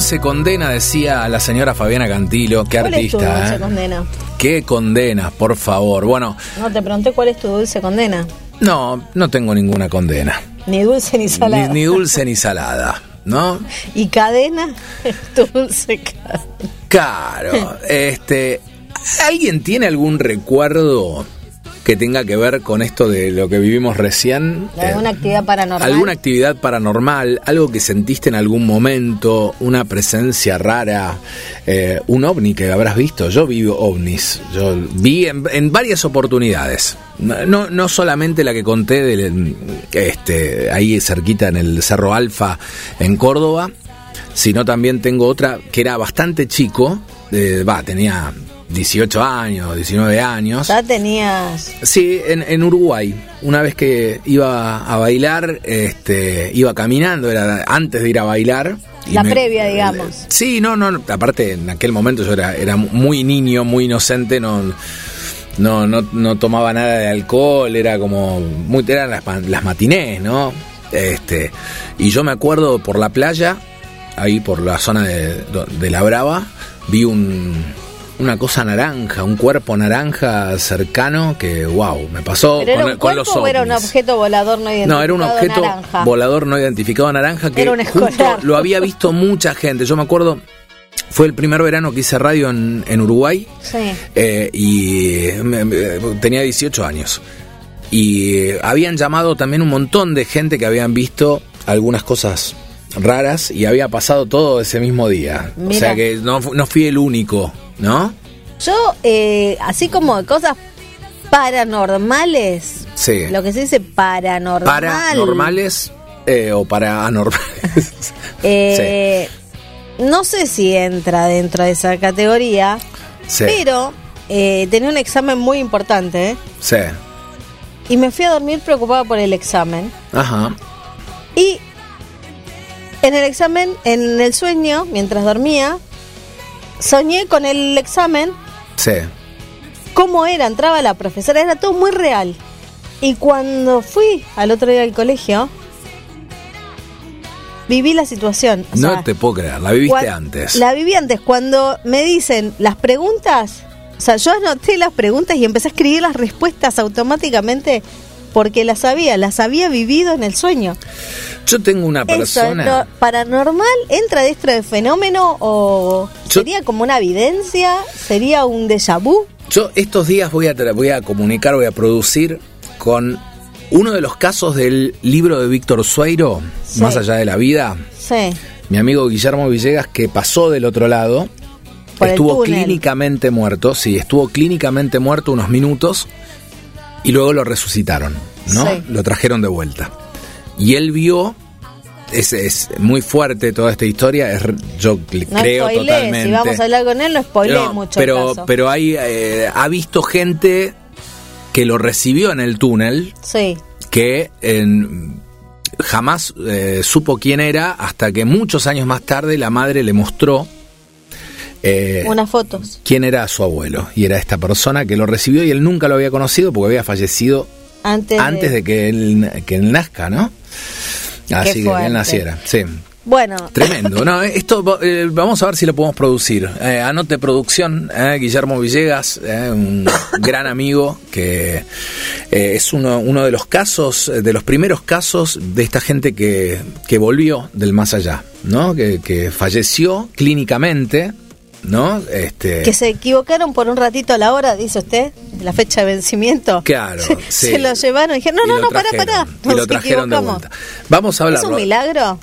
11 condena, decía la señora Fabiana Cantilo. Qué artista. Es tu dulce ¿eh? condena? Qué condena, por favor. Bueno. No, te pregunté cuál es tu dulce condena. No, no tengo ninguna condena. Ni dulce ni salada. Ni, ni dulce ni salada, ¿no? ¿Y cadena? tu dulce cadena. Claro. Este, ¿Alguien tiene algún recuerdo? Que tenga que ver con esto de lo que vivimos recién? ¿Alguna Eh, actividad paranormal? ¿Alguna actividad paranormal? ¿Algo que sentiste en algún momento? ¿Una presencia rara? eh, ¿Un ovni que habrás visto? Yo vi ovnis. Yo vi en, en varias oportunidades. No, no solamente la que conté del, este, ahí cerquita en el Cerro Alfa en Córdoba, sino también tengo otra que era bastante chico. eh, Va, tenía 18 años, 19 años. Ya tenías... Sí, en, en Uruguay. Una vez que iba a bailar, este, iba caminando, era antes de ir a bailar. La previa, digamos. Sí, no, no, aparte en aquel momento yo era, era muy niño, muy inocente, no, no, no, no tomaba nada de alcohol, era como, muy, eran las, las matinés, ¿no? Este, y yo me acuerdo por la playa, ahí por la zona de, de La Brava, vi un, una cosa naranja, un cuerpo naranja cercano que, wow, me pasó ¿Pero era con, un con los o era un objeto volador no identificado No, era un objeto naranja? volador no identificado naranja que Era un justo lo había visto mucha gente. Yo me acuerdo, fue el primer verano que hice radio en, en Uruguay Sí. eh, y me- me- tenía 18 años. Y habían llamado también un montón de gente que habían visto algunas cosas raras y había pasado todo ese mismo día. O sea que no, no fui el único, ¿no? Yo, eh, así como de cosas paranormales, Sí. lo que se dice paranormal. Paranormales eh, o para anormales. eh, No sé si entra dentro de esa categoría, Sí. pero eh, tenía un examen muy importante. Sí. y me fui a dormir preocupada por el examen. Ajá. Y en el examen, en el sueño, mientras dormía, soñé con el examen, Sí. cómo era, entraba la profesora, era todo muy real. Y cuando fui al otro día al colegio, viví la situación. O no sea, te puedo creer, la viviste antes. La viví antes. Cuando me dicen las preguntas, o sea, yo anoté las preguntas y empecé a escribir las respuestas automáticamente porque las sabía, las había vivido en el sueño. Yo tengo una Eso, persona. lo paranormal entra dentro de fenómeno o Yo- sería como una evidencia, sería un déjà vu. Yo estos días voy a, voy a comunicar, voy a producir con uno de los casos del libro de Víctor Sueiro, Sí. Más allá de la vida. Sí. Mi amigo Guillermo Villegas, que pasó del otro lado, Por estuvo clínicamente muerto, sí, estuvo clínicamente muerto unos minutos y luego lo resucitaron, ¿no? Sí. Lo trajeron de vuelta. Y él vio, es, es muy fuerte toda esta historia, es, yo No creo totalmente. si vamos a hablar con él, no spoileé No, mucho pero, caso. pero hay, eh, ha visto gente que lo recibió en el túnel Sí. que en- jamás eh, supo quién era hasta que muchos años más tarde la madre le mostró eh, Unas fotos. quién era su abuelo y era esta persona que lo recibió y él nunca lo había conocido porque había fallecido Antes, antes de que él, que él nazca, ¿no? Así que, él naciera, sí. Bueno, Tremendo, ¿no? Esto eh, vamos a ver si lo podemos producir. Eh, anote producción, eh, Guillermo Villegas, un gran amigo que es uno, uno de los casos, de los primeros casos de esta gente que, que volvió del más allá, ¿no? Que, que falleció clínicamente, ¿no? Este, que se equivocaron por un ratito a la hora, dice usted, la fecha de vencimiento. Claro, Se, sí. se lo llevaron y dijeron, no, y no, no, pará, trajeron, pará. Y lo nos trajeron de equivocamos. vuelta. Vamos a ¿Es hablarlo. un milagro?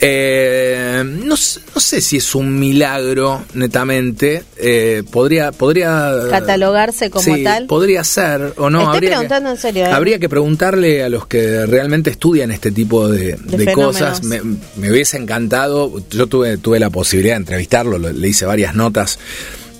Eh, no, no sé si es un milagro, netamente. Eh, podría, podría. Catalogarse como sí, tal. Podría ser o no. Estoy habría preguntando que, en serio, ¿eh? Habría que preguntarle a los que realmente estudian este tipo de, De de fenómenos. cosas. Me, me hubiese encantado. Yo tuve, tuve la posibilidad de entrevistarlo, lo- le hice varias notas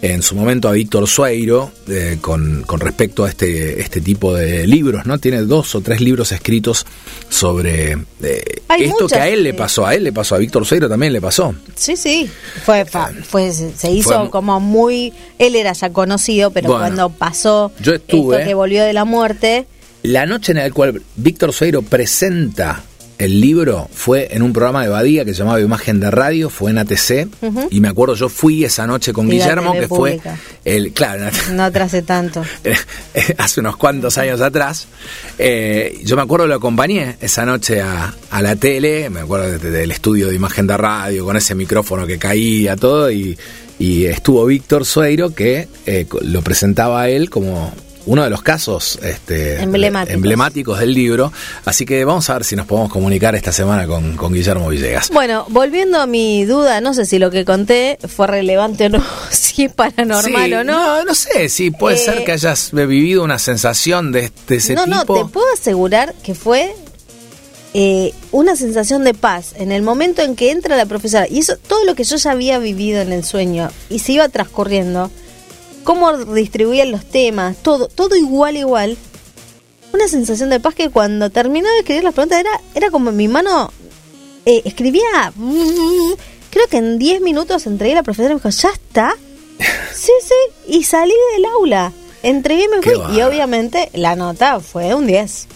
en su momento a Víctor Sueiro eh, con, con respecto a este, este tipo de libros, ¿no? Tiene dos o tres libros escritos sobre eh, esto muchas, que a él le pasó, a él le pasó, a Víctor Sueiro también le pasó. Sí, sí. Fue, fa- fue, se hizo Fue como muy. Él era ya conocido, pero Bueno, cuando pasó yo estuve- esto que volvió de la muerte, La noche en la cual Víctor Sueiro presenta el libro fue en un programa de Badía que se llamaba Imagen de Radio, fue en ATC, y me acuerdo, yo fui esa noche con Y Guillermo, que fue el, claro, No trace tanto. hace unos cuantos años atrás. Eh, yo me acuerdo lo acompañé esa noche a, a la tele, me acuerdo de- del estudio de imagen de radio, con ese micrófono que caía, todo, y, y estuvo Víctor Sueiro, que eh, lo presentaba a él como uno de los casos este, Emblemáticos. emblemáticos del libro. Así que vamos a ver si nos podemos comunicar esta semana con, con Guillermo Villegas. Bueno, volviendo a mi duda, no sé si lo que conté fue relevante o no, si es paranormal Sí, o no. No, no sé, sí, puede Eh, ser que hayas vivido una sensación de, de ese no, no, tipo. te puedo asegurar que fue eh, una sensación de paz en el momento en que entra la profesora. Y eso, todo lo que yo ya había vivido en el sueño y se iba transcurriendo, cómo distribuían los temas, todo, todo igual, igual. Una sensación de paz que cuando terminaba de escribir las preguntas era, era como mi mano eh, escribía. Creo que en 10 minutos entregué a la profesora y me dijo, ¿ya está? Sí, sí, y salí del aula. Entregué y me fui. Y obviamente la nota fue un 10.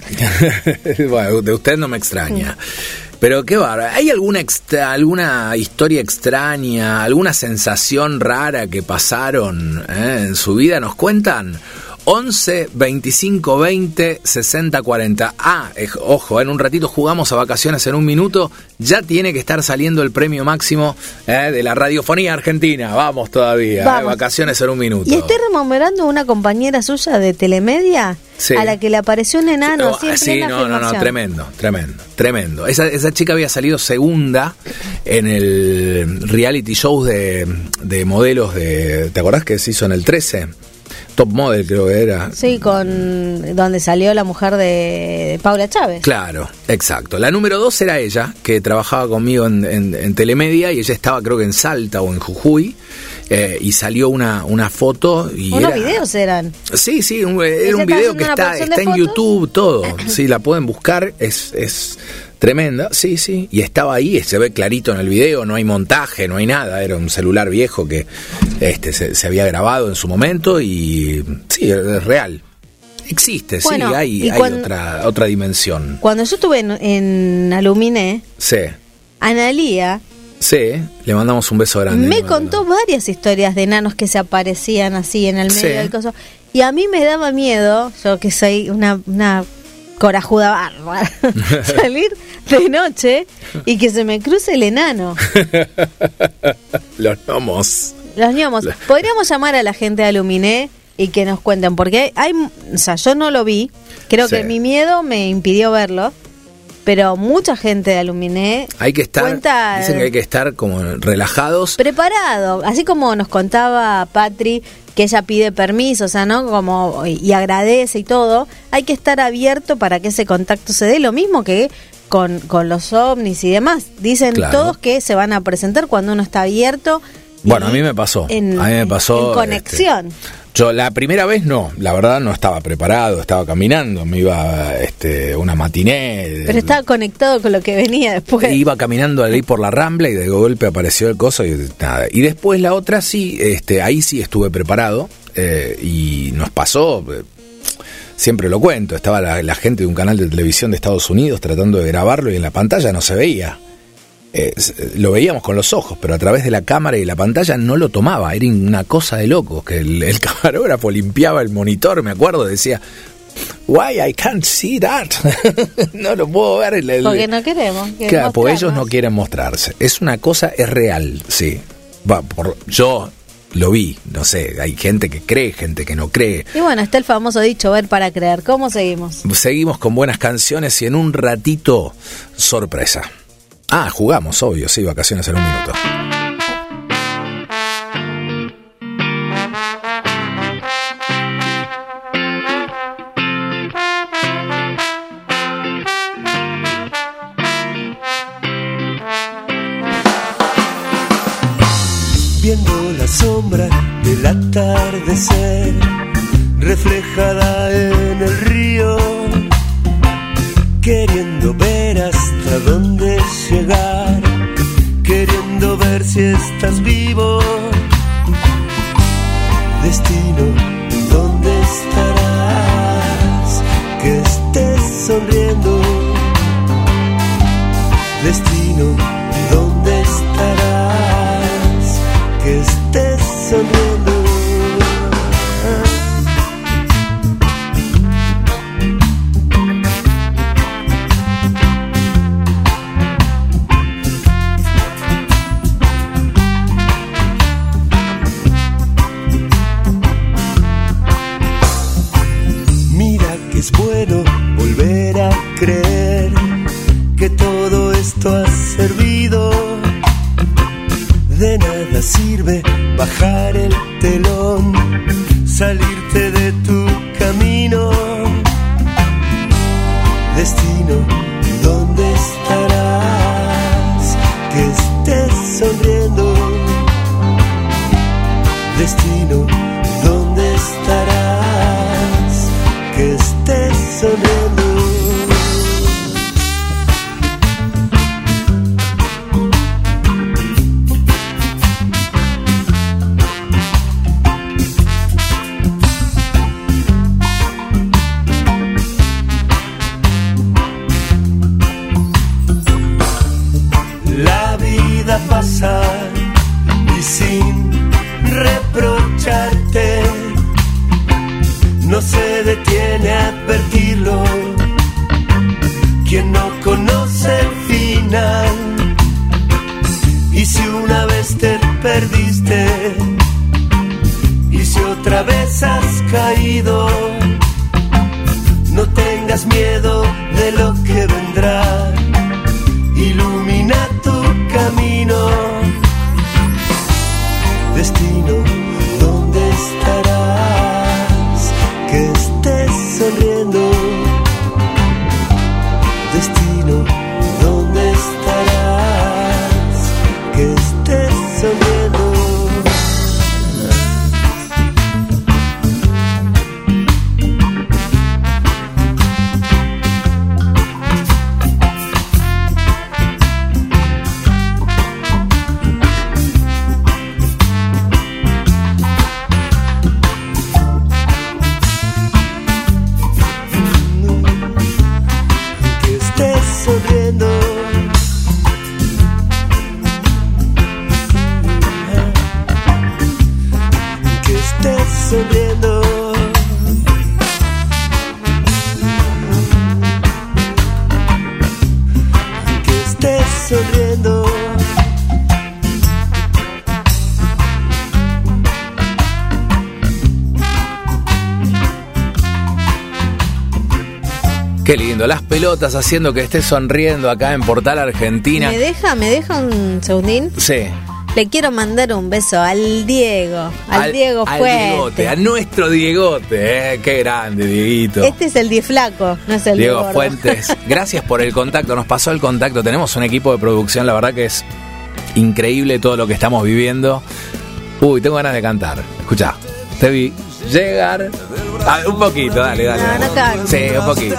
bueno, de usted no me extraña. Pero qué bárbaro. ¿Hay alguna extra- alguna historia extraña, alguna sensación rara que pasaron eh, en su vida? ¿Nos cuentan? 11 25 20 60 40. Ah, eh, ojo, en un ratito jugamos a vacaciones en un minuto. Ya tiene que estar saliendo el premio máximo eh, de la radiofonía argentina. Vamos todavía. eh, vacaciones en un minuto. Y estoy rememorando una compañera suya de Telemedia Sí. a la que le apareció un enano No, sí, no, no, no, tremendo, tremendo, tremendo. Esa, esa chica había salido segunda en el reality show de, de modelos de. ¿Te acordás que se hizo en el 13? Top Model creo que era. Sí, con donde salió la mujer de Paula Chávez. Claro, exacto. La número dos era ella, que trabajaba conmigo en, en- en Telemedia y ella estaba creo que en Salta o en Jujuy eh, y salió una, una foto y Unos era- videos eran. Sí, sí, un, era un video que está, está en fotos. YouTube, todo. Sí, la pueden buscar, es, es tremenda. Sí, sí, y estaba ahí, se ve clarito en el video, no hay montaje, no hay nada. Era un celular viejo que este, se, se había grabado en su momento y sí, es real. Existe, Bueno, sí, hay, hay otra, otra dimensión. Cuando yo estuve en, en Aluminé, Sí, Analía sí, le mandamos un beso grande. me contó varias historias de enanos que se aparecían así en el medio Sí. del coso. Y a mí me daba miedo, yo que soy una, una corajuda bárbara, salir de noche y que se me cruce el enano. Los gnomos. Los. La- Podríamos llamar a la gente de Aluminé y que nos cuenten, porque hay, o sea, yo no lo vi, creo Sí. que mi miedo me impidió verlo, pero mucha gente de Aluminé Hay que estar, Cuenta- dicen que hay que estar como relajados. preparado, así como nos contaba Patri que ella pide permiso, o sea, ¿no? Como y agradece y todo, hay que estar abierto para que ese contacto se dé, lo mismo que con, con los ovnis y demás. Dicen Claro. todos que se van a presentar cuando uno está abierto. Bueno, a mí me pasó. En, a mí me pasó. En conexión. este, yo la primera vez no, la verdad no estaba preparado, estaba caminando, me iba este, una matiné. Pero estaba conectado con lo que venía después. Iba caminando ahí por la rambla y de golpe apareció el coso y nada. Y después la otra sí, este, ahí sí estuve preparado eh, y nos pasó, eh, siempre lo cuento, estaba la, la gente de un canal de televisión de Estados Unidos tratando de grabarlo y en la pantalla no se veía. Eh, lo veíamos con los ojos, pero a través de la cámara y la pantalla no lo tomaba. Era una cosa de loco. Que el, el camarógrafo limpiaba el monitor, me acuerdo, decía, Why I can't see that? no lo puedo ver. el- el- Porque no queremos. Claro, porque ellos no quieren mostrarse. Es una cosa, es real, sí. Va, por, yo lo vi, no sé, hay gente que cree, gente que no cree. Y bueno, está el famoso dicho, ver para creer. ¿Cómo seguimos? Seguimos con buenas canciones y en un ratito, sorpresa. Ah, jugamos, obvio, sí, vacaciones en un minuto. viendo la sombra del atardecer reflejada en el río, queriendo ver hasta dónde estás vivo. Destino, ¿dónde estarás? Que estés sonriendo Destino, Qué lindo, las pelotas haciendo que estés sonriendo acá en Portal Argentina. ¿Me deja, me deja un segundín? Sí. Le quiero mandar un beso al Diego, al, Diego al Fuente. Diegote, a nuestro Diegote, eh, qué grande, Dieguito. Este es el Die Flaco, no es el Die Diego Gordo. Fuentes, gracias por el contacto, nos pasó el contacto, tenemos un equipo de producción, la verdad que es increíble todo lo que estamos viviendo. Uy, tengo ganas de cantar. Escucha, te vi llegar. Ah, un poquito, dale, dale. No, no. Sí, un poquito.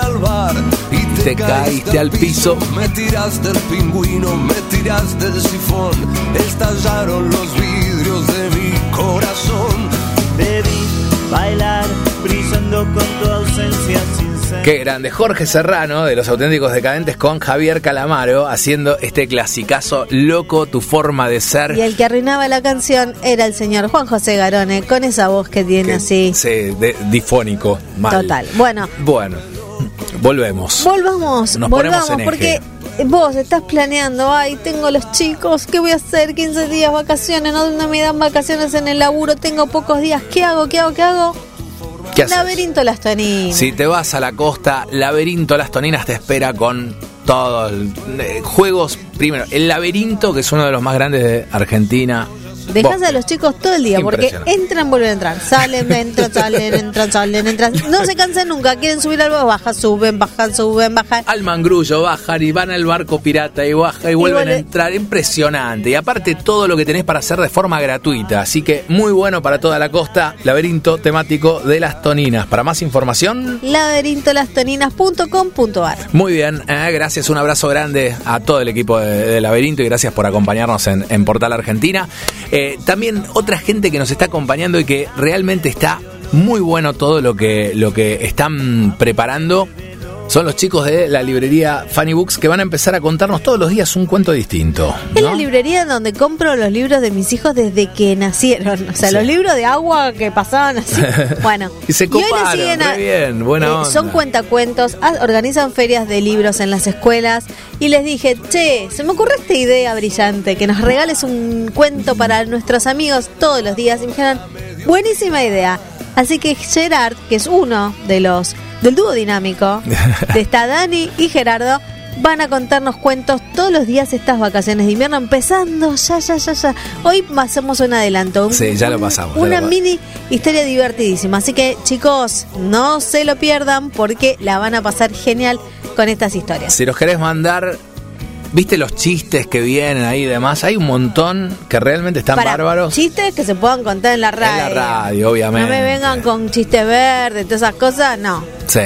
y Te caíste al piso. Me tiraste el pingüino, me tiraste el sifón, estallaron los vidrios de mi corazón. Debí bailar brillando con tu ausencia. Qué grande. Jorge Serrano, de los auténticos decadentes, con Javier Calamaro, haciendo este clasicazo Loco, tu forma de ser. Y el que arruinaba la canción era el señor Juan José Garone, con esa voz que tiene así. Sí, de- difónico. Mal. Total. Bueno, Bueno, volvemos. volvamos, Nos volvamos, en porque vos estás planeando, ay, tengo los chicos, ¿qué voy a hacer? 15 días vacaciones, no, no me dan vacaciones en el laburo, tengo pocos días, ¿qué hago? ¿Qué hago? ¿Qué hago? ¿Qué haces? Laberinto Las Toninas. Si te vas a la costa, Laberinto Las Toninas te espera con todos juegos. Primero, el laberinto, que es uno de los más grandes de Argentina. Dejás Vos- a los chicos todo el día porque entran, vuelven a entrar, salen, entran, salen, entran, salen, entran. No se cansan nunca, quieren subir al barco, bajan, suben, bajan, suben, bajan. al mangrullo, bajan y van al barco pirata y bajan y vuelven vuelve- a entrar. Impresionante. Y aparte todo lo que tenés para hacer de forma gratuita. Así que muy bueno para toda la costa. Laberinto temático de las toninas. Para más información, laberintolastoninas.com.ar muy bien. eh, gracias, un abrazo grande a todo el equipo de, de Laberinto y gracias por acompañarnos en, en Portal Argentina. Eh, también otra gente que nos está acompañando y que realmente está muy bueno todo lo que, lo que están preparando Son los chicos de la librería Funny Books que van a empezar a contarnos todos los días un cuento distinto. Es la librería donde compro los libros de mis hijos desde que nacieron. O sea, Sí. los libros de agua que pasaban así. Bueno, Y se hoy le coparon, siguen a- bien, buena eh, onda. Son cuentacuentos, organizan ferias de libros en las escuelas. Y les dije, che, se me ocurrió esta idea brillante, que nos regales un cuento para nuestros amigos todos los días. Y me dijeron, buenísima idea. Así que Gerard, que es uno de los del dúo dinámico, de esta Dani y Gerardo, van a contarnos cuentos todos los días estas vacaciones de invierno, empezando ya, ya, ya, ya. Hoy hacemos un adelanto. un- Sí, ya lo pasamos, ya Una lo mini historia divertidísima. Así que, chicos, no se lo pierdan porque la van a pasar genial con estas historias. Si los querés mandar, viste los chistes que vienen ahí y demás, hay un montón que realmente están Para bárbaros. Chistes que se puedan contar en la En radio. la radio, obviamente. No me vengan con chistes verdes, todas esas cosas, no. Sí,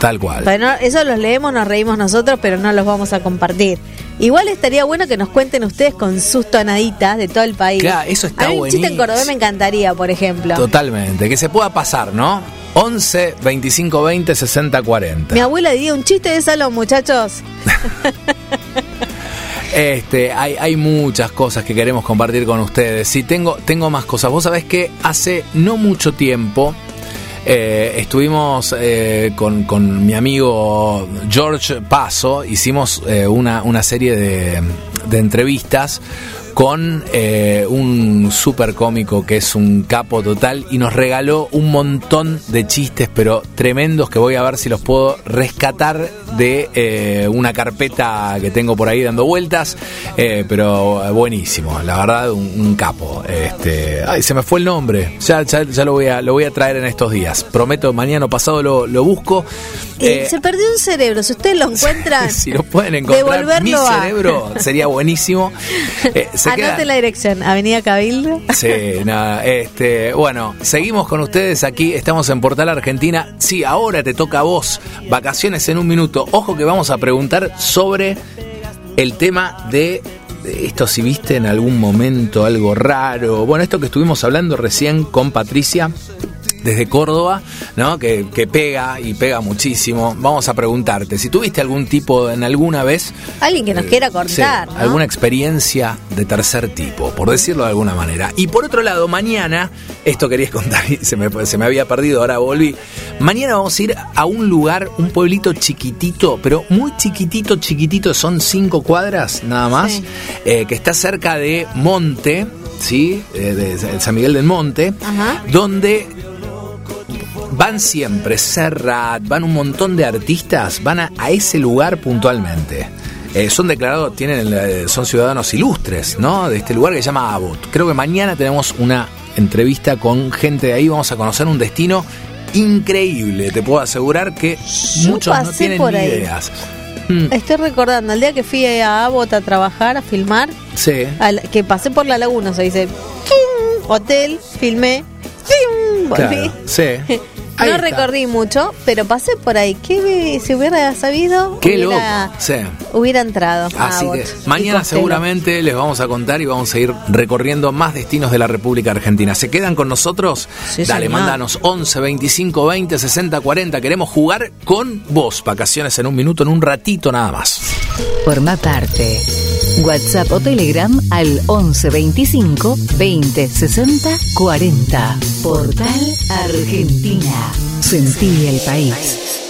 tal cual. Pero no- eso los leemos, nos reímos nosotros, pero no los vamos a compartir. Igual estaría bueno que nos cuenten ustedes con sus tonaditas de todo el país. Claro, eso está mí un chiste en cordobés me encantaría, por ejemplo. Totalmente, que se pueda pasar, ¿no? 11 25 20 60 40. Mi abuela diría un chiste de salón, muchachos. Este, hay, hay muchas cosas que queremos compartir con ustedes. Sí, tengo, tengo más cosas. Vos sabés que hace no mucho tiempo eh, estuvimos eh, con, con mi amigo George Paso, hicimos eh, una, una serie de, de entrevistas con eh, un super cómico que es un capo total y nos regaló un montón de chistes, pero tremendos que voy a ver si los puedo rescatar de eh, una carpeta que tengo por ahí dando vueltas, eh, pero buenísimo, la verdad, un, un capo. Este, ay, se me fue el nombre, ya, ya, ya lo, voy a, lo voy a traer en estos días. Prometo, mañana o pasado lo, lo busco. Eh, se perdió un cerebro, si ustedes lo encuentran, si lo pueden encontrar, mi a- cerebro sería buenísimo. Se queda- la dirección, Avenida Cabildo. Sí, nada, este, bueno, seguimos con ustedes aquí, estamos en Portal Argentina. Sí, ahora te toca a vos, vacaciones en un minuto. Ojo que vamos a preguntar sobre el tema de, esto si viste en algún momento algo raro. Bueno, esto que estuvimos hablando recién con Patricia desde Córdoba, ¿no? Que, que pega y pega muchísimo. Vamos a preguntarte, si tuviste algún tipo en alguna vez Alguien que nos quiera Sí, contar, ¿no? alguna experiencia de tercer tipo, por decirlo de alguna manera. Y por otro lado, mañana, esto quería contar y se me, se me había perdido, ahora volví. Mañana vamos a ir a un lugar, un pueblito chiquitito, pero muy chiquitito, chiquitito, son cinco cuadras nada más, Sí. eh, que está cerca de Monte, ¿sí? Eh, de San Miguel del Monte, Ajá. donde van siempre Serrat, van un montón de artistas, van a, a ese lugar puntualmente. Eh, son declarados, tienen, eh, son ciudadanos ilustres, ¿no? De este lugar que se llama Abbott. Creo que mañana tenemos una entrevista con gente de ahí, vamos a conocer un destino increíble. Te puedo asegurar que Yo muchos no tienen por ni ideas. Mm, Estoy recordando, el día que fui a Abbott a trabajar, a filmar, sí. al- que pasé por la laguna, se dice, hotel, filmé, volví. Claro, sí. Ahí no está. recorrí mucho, pero pasé por ahí. ¿Qué si hubiera sabido? Qué hubiera, loco. Sí. hubiera entrado. Así Abbott que mañana seguramente les vamos a contar y vamos a ir recorriendo más destinos de la República Argentina. ¿Se quedan con nosotros? Sí, Dale, señor. mándanos 11 25 20 60 40. Queremos jugar con vos. Vacaciones en un minuto, en un ratito nada más. Forma parte. WhatsApp o Telegram al 11 25 20 60 40. Portal Argentina. Sentí el país.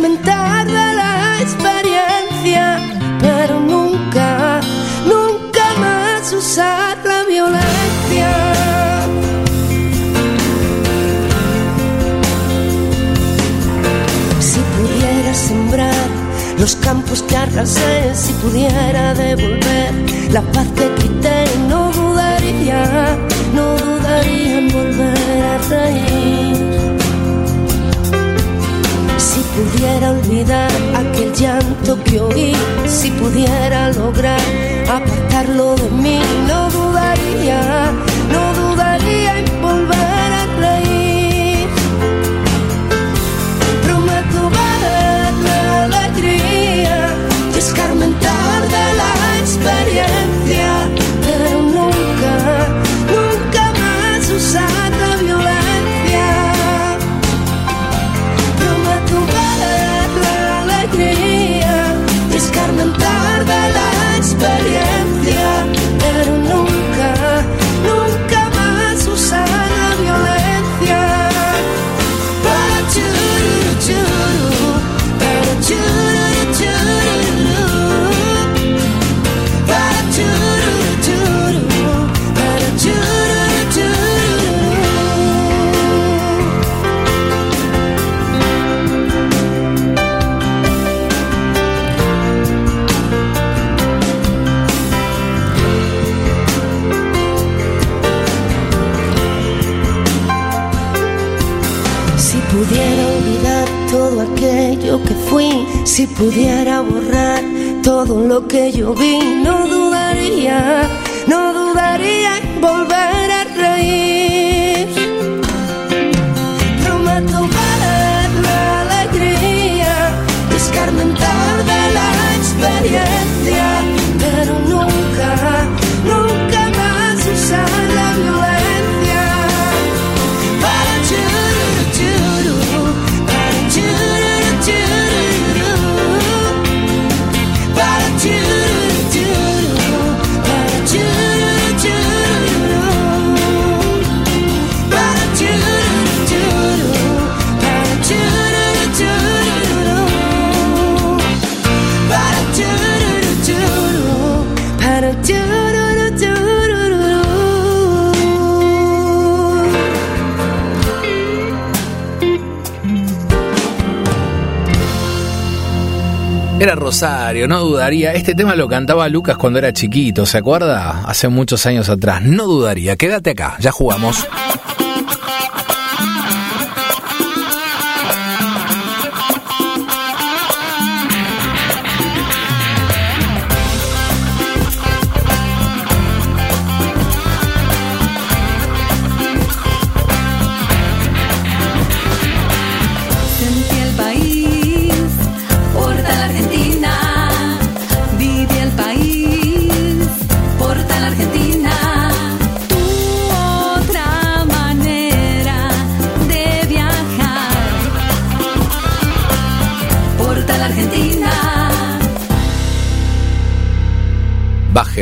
De la experiencia, pero nunca, nunca más usar la violencia. sembrar los campos que arrasé, si pudiera devolver la parte que quité, no dudaría, no dudaría en volver a reír. Si pudiera olvidar aquel llanto que oí, si pudiera lograr apartarlo de mí, no dudaría, no dudaría si pudiera borrar todo lo que yo vi, no Era Rosario, no dudaría. Este tema lo cantaba Lucas cuando era chiquito, ¿se acuerda? Hace muchos años atrás. No dudaría. Quédate acá, ya jugamos.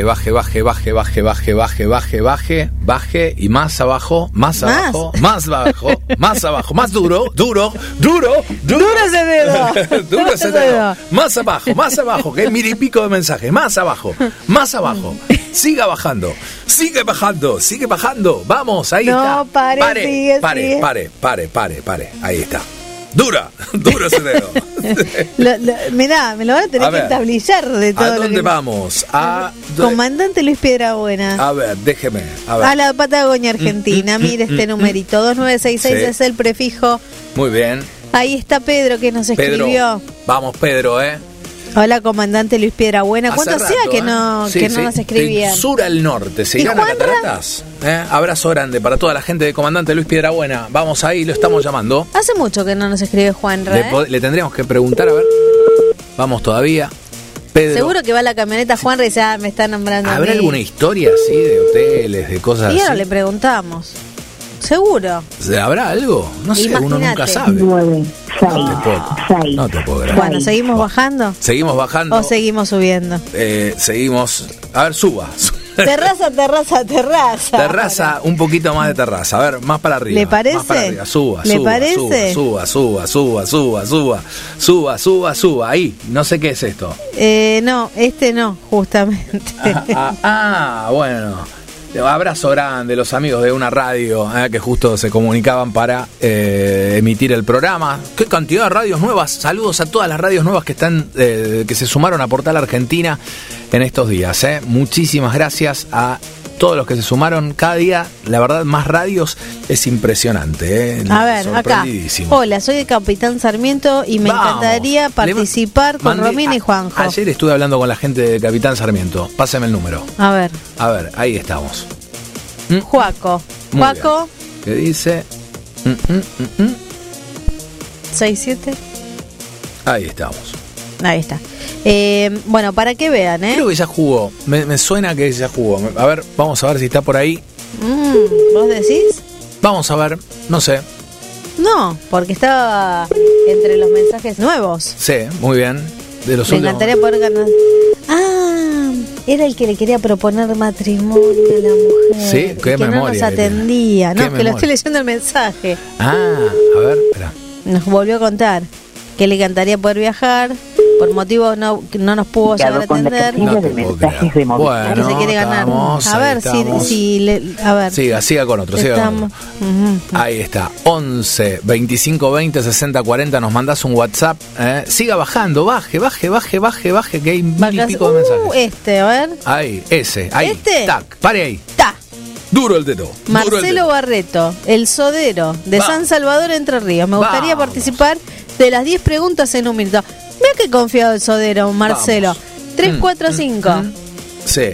Baje, baje, baje, baje, baje, baje, baje, baje, baje, y más abajo, más Más. abajo, más abajo, más abajo, más duro, duro, duro, duro. Duro ese dedo. duro ese dedo. Más abajo, más abajo, que mil y pico de mensajes, más abajo, más abajo. Siga bajando, sigue bajando, sigue bajando. Vamos, ahí No, está. pare, pare, sigue, pare, sigue. pare, pare, pare, pare. Ahí está. Dura, duro ese dedo. Lo- lo- mirá, me lo van a tener A que ver, tablillar de todo ¿A lo dónde que... vamos? A, Comandante Luis Piedrabuena. a ver, déjeme. A ver. A la Patagonia Argentina, Mm, mm, mire mm, este mm, numerito, 2966 Sí. es el prefijo. Muy bien. Ahí está Pedro que nos Pedro. escribió. Vamos, Pedro, ¿eh? Hola, comandante Luis Piedrabuena. ¿Cuánto hacía rato, que ¿eh? no, Sí, que no sí. nos escribían? De sur al norte. ¿Se ¿Y irán a cataratas? ¿Eh? Abrazo grande para toda la gente de Comandante Luis Piedrabuena. Vamos ahí, lo estamos llamando. Hace mucho que no nos escribe Juanra. Le, ¿eh? le tendríamos que preguntar, a ver. Vamos todavía. Pedro. Seguro que va la camioneta Juanra y ya me está nombrando. a ¿Habrá mí. alguna historia así de hoteles, de cosas así? le preguntamos. Seguro. ¿Habrá algo? No sé, uno Imagínate. nunca sabe. Nueve, seis, No te puedo, seis. no te puedo. Bueno, ¿seguimos bajando? Seguimos bajando. ¿O seguimos subiendo? Eh, seguimos. A ver, suba. Terraza, terraza, terraza. Terraza, un poquito más de terraza. A ver, más para arriba. ¿Le parece? Más para arriba. Suba, ¿Le suba, parece? Suba, suba, suba, suba, suba, suba, suba, suba. Ahí, no sé qué es esto. Eh, no, este no, justamente. Ah, ah, bueno. Abrazo grande, los amigos de una radio eh, que justo se comunicaban para eh, emitir el programa. Qué cantidad de radios nuevas. Saludos a todas las radios nuevas que están, eh, que se sumaron a Portal Argentina en estos días. Muchísimas gracias a todos los que se sumaron cada día. La verdad, más radios es impresionante. eh. A ver, acá. Hola, soy el capitán Sarmiento y me Vamos. encantaría participar con Romina y Juanjo. Ayer estuve hablando con la gente de Capitán Sarmiento. Pásame el número. A ver, A ver, ahí estamos. Juaco. Muy Juaco, ¿Qué dice? Mm, mm, mm, mm. 67. Ahí estamos. Ahí está. Eh, bueno, para que vean, ¿eh? Creo que ya jugó. Me, me suena que ya jugó. A ver, vamos a ver si está por ahí. Mm, ¿Vos decís? Vamos a ver. No sé. No, porque estaba entre los mensajes nuevos. Sí, muy bien. De los Me últimos. encantaría poder ganar. Ah, era el que le quería proponer matrimonio a la mujer. Sí, qué que no memoria nos que tiene. atendía. No, que lo estoy leyendo el mensaje. Ah, a ver, espera. Nos volvió a contar que le encantaría poder viajar. Por motivos no, que no nos pudo llegar a atender. No te puedo creer. Bueno, que se quiere ganar. estamos, a ver si, si le, a ver. Siga, siga con otro, siga con otro. Ahí está, 11 25 20 60 40, nos mandás un WhatsApp. eh. Siga bajando, baje, baje, baje, baje, baje, que hay mil y pico de mensajes. Uh, este, a ver. Ahí, ese, ahí. ¿Este? Tac, pare ahí. Ta. Duro el dedo. duro el Marcelo dedo. Barreto, el sodero de Va. San Salvador, Entre Ríos. Me gustaría Vamos. participar de las 10 preguntas en un minuto. Mira qué confiado el sodero, Marcelo. 3, Mm, 4, 5. Sí.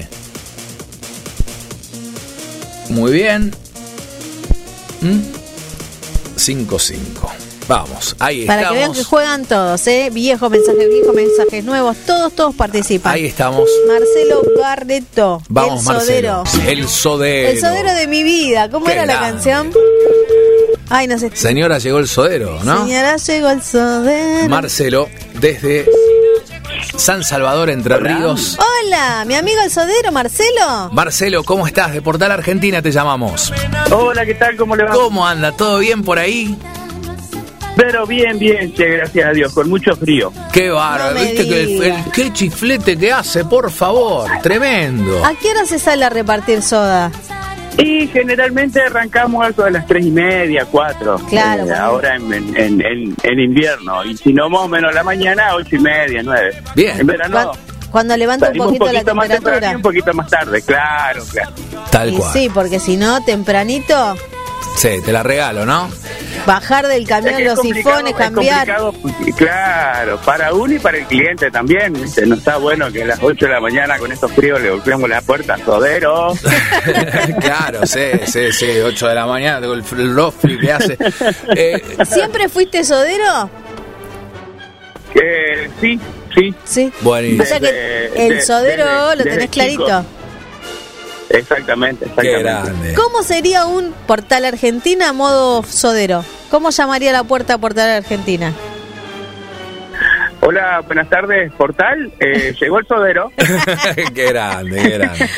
Muy bien. 5-5. Vamos, ahí Para que vean que juegan todos, ¿eh? Viejos mensajes, viejos mensajes nuevos, todos, todos participan. Ahí estamos. Marcelo Barreto, Vamos, el Marcelo. sodero. El sodero. El sodero de mi vida. ¿Cómo Qué era la canción? Ay, no sé. Señora, llegó el sodero, ¿no? Señora, llegó el sodero. Marcelo, desde San Salvador, Entre Ríos. Hola, mi amigo el sodero, Marcelo. Marcelo, ¿cómo estás? De Portal Argentina te llamamos. Hola, ¿qué tal? ¿Cómo le va? ¿Cómo anda? ¿Todo bien por ahí? Pero bien, bien, che, gracias a Dios, con mucho frío. Qué bárbaro, No viste que el, diga. el- qué chiflete que hace, por favor, tremendo. ¿A qué hora se sale a repartir soda? Y generalmente arrancamos algo de las tres y media, cuatro. Claro, Eh, ahora en, en, en- en- en invierno. Y si no, más o menos a la mañana, ocho y media, nueve. Bien. En verano, Cuan- Cuando levanta un poquito, la más temperatura. un poquito más tarde, claro, claro. Tal Y cual. sí, porque si no, tempranito, Sí, te la regalo, ¿no? Bajar del camión Es que es los sifones, es cambiar. claro, para uno y para el cliente también. ¿viste? No está bueno que a las 8 de la mañana con estos fríos le golpeamos la puerta, sodero. claro, sí, sí, sí, 8 de la mañana, tengo el rofli que hace. Eh, ¿Siempre fuiste sodero? Eh, sí, sí. Sí. buenísimo. O sea que el de- sodero lo tenés chico. Exactamente, Qué exactamente. grande. ¿Cómo sería un Portal Argentina a modo sodero? ¿Cómo llamaría la puerta Portal Argentina? Hola, buenas tardes, Portal. Eh, llegó el sodero. qué grande, qué grande.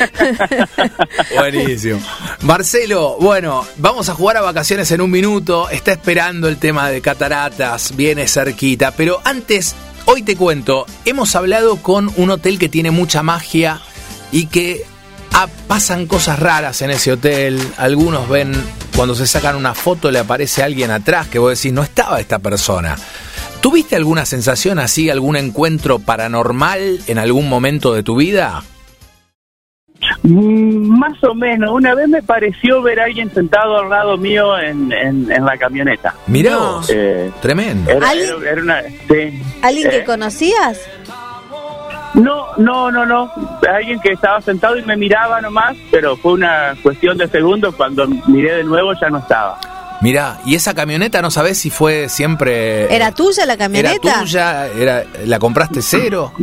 Buenísimo. Marcelo, bueno, vamos a jugar a vacaciones en un minuto. Está esperando el tema de cataratas, viene cerquita. Pero antes, hoy te cuento, hemos hablado con un hotel que tiene mucha magia y que ah, pasan cosas raras en ese hotel. Algunos ven, cuando se sacan una foto, le aparece alguien atrás que vos decís, no estaba esta persona. ¿Tuviste alguna sensación así, algún encuentro paranormal en algún momento de tu vida? Mm, Más o menos. Una vez me pareció ver a alguien sentado al lado mío en, en, en la camioneta. Mirá No. vos, Eh, tremendo. era, ¿Alguien? era- era una. Sí. ¿Alguien que Eh, conocías? No, no, no, no. Alguien que estaba sentado y me miraba nomás, pero fue una cuestión de segundos. Cuando miré de nuevo ya no estaba. Mirá, y esa camioneta no sabés si fue siempre... ¿Era tuya la camioneta? ¿Era tuya? Era, ¿La compraste cero?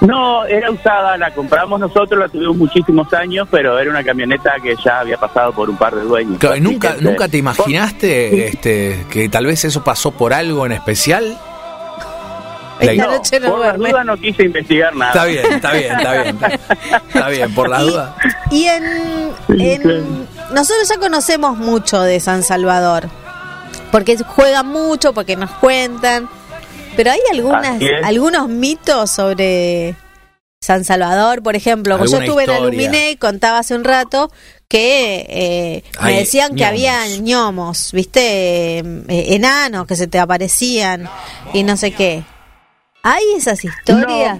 No, era usada, la compramos nosotros, la tuvimos muchísimos años, pero era una camioneta que ya había pasado por un par de dueños. Claro, ¿y Así nunca, que, ¿Nunca te imaginaste este, que tal vez eso pasó por algo en especial? La- Esta No, noche no por las duerme. dudas no quise investigar nada. Está bien, está bien, está bien. Está bien, por la Y- duda. Y en, en- nosotros ya conocemos mucho de San Salvador, porque juegan mucho, porque nos cuentan, pero hay algunas, algunos mitos sobre San Salvador, por ejemplo. Yo ¿Alguna estuve en historia? Aluminé y contaba hace un rato que eh, me decían que había ñomos, ¿viste? Eh, enanos que se te aparecían y no sé qué. ¿Hay esas historias?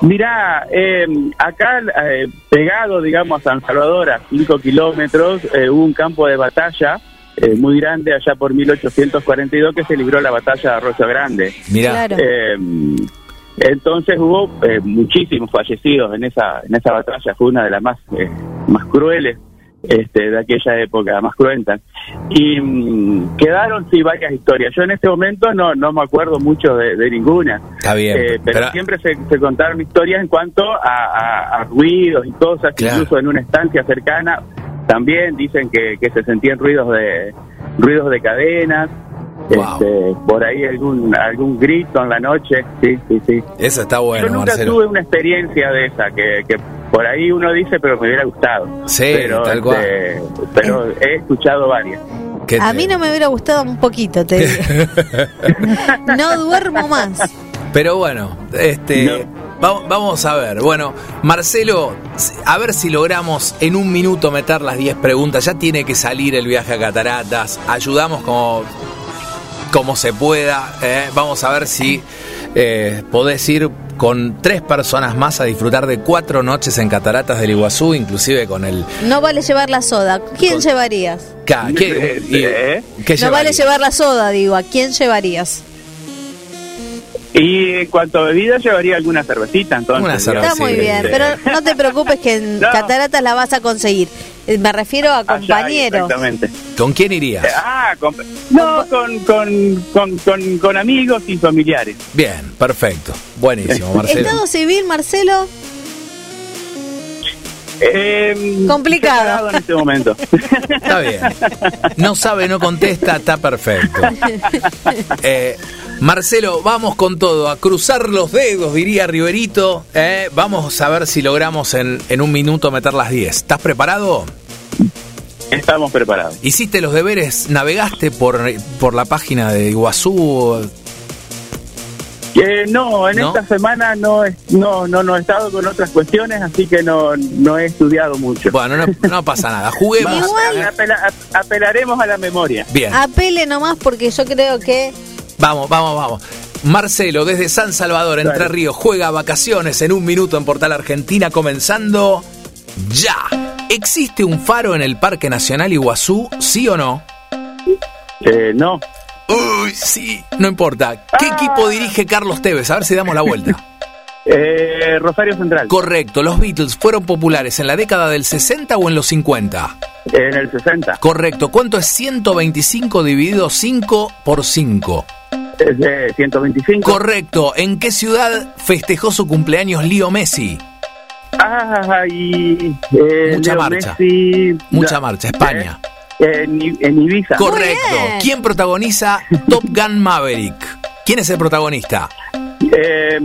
Mirá, eh, acá eh, pegado, digamos, a San Salvador, a 5 kilómetros, eh, hubo un campo de batalla eh, muy grande allá por 1842 que se libró la batalla de Arroyo Grande. Mirá. Claro. Eh, entonces hubo eh, muchísimos fallecidos en esa en esa batalla, fue una de las más eh, más crueles este, de aquella época, más cruentas. Y mm, quedaron sí varias historias. Yo en este momento no no me acuerdo mucho de, de ninguna. Está bien. Eh, pero, pero- siempre se, se contaron historias en cuanto a, a- a ruidos y cosas, Claro. incluso en una estancia cercana también dicen que, que se sentían ruidos de ruidos de cadenas, Wow. este, por ahí algún algún grito en la noche, sí, sí, sí. Eso está bueno, Yo nunca Marcelo. tuve una experiencia de esa que, que por ahí uno dice, pero me hubiera gustado. Sí, pero, tal este, pero he escuchado varias. ¿Qué A mí no me hubiera gustado un poquito, te digo. No duermo más. Pero bueno, este va- vamos a ver. Bueno, Marcelo, a ver si logramos en un minuto meter las 10 preguntas. Ya tiene que salir el viaje a Cataratas. Ayudamos como, como se pueda. ¿eh? Vamos a ver si eh, podés ir con tres personas más a disfrutar de cuatro noches en Cataratas del Iguazú, inclusive con el... No vale llevar la soda. ¿Quién llevarías? Ca- ¿Qué, y- ¿Eh? qué No vale llevarías? llevar la soda, digo. ¿A quién llevarías? Y en cuanto a bebida, llevaría alguna cervecita, entonces. Una digamos. Está muy bien, pero no te preocupes que en No. Cataratas la vas a conseguir. Eh, Me refiero a allá, compañeros. Exactamente. ¿Con quién irías? Ah, con, no, con, con, con, con, con amigos y familiares. Bien, perfecto. Buenísimo, Marcelo. Estado civil, Marcelo. Eh, Complicado. en este momento. Está bien. No sabe, no contesta, está perfecto. Eh, Marcelo, vamos con todo, a cruzar los dedos, diría Riverito. Eh, vamos a ver si logramos en, en un minuto meter las 10. ¿Estás preparado? Estamos preparados. ¿Hiciste los deberes? ¿Navegaste por, por la página de Iguazú? Eh, no, en ¿No? esta semana no, es- no, no, no he estado con otras cuestiones, así que no, no he estudiado mucho. Bueno, no, no pasa nada. Juguemos. Igual- Apela- ap- apelaremos a la memoria. Bien, Apele nomás porque yo creo que vamos, vamos, vamos. Marcelo, desde San Salvador, Entre Dale. Ríos, juega vacaciones en un minuto en Portal Argentina, comenzando ya. ¿Existe un faro en el Parque Nacional Iguazú, sí o no? Eh, no, Uy, sí. No importa. ¿Qué equipo dirige Carlos Tevez? A ver si damos la vuelta. eh, Rosario Central, Correcto, los Beatles fueron populares en la década del 60 o en los 50. en el 60. Correcto, ¿cuánto es 125 dividido 5 por 5? Es de 125. Correcto, ¿en qué ciudad festejó su cumpleaños Leo Messi? Ah, y, eh, Mucha Leo marcha. Messi- Mucha marcha, España. eh, en, I- en Ibiza. Correcto. ¿Quién protagoniza Top Gun Maverick? ¿Quién es el protagonista? Eh,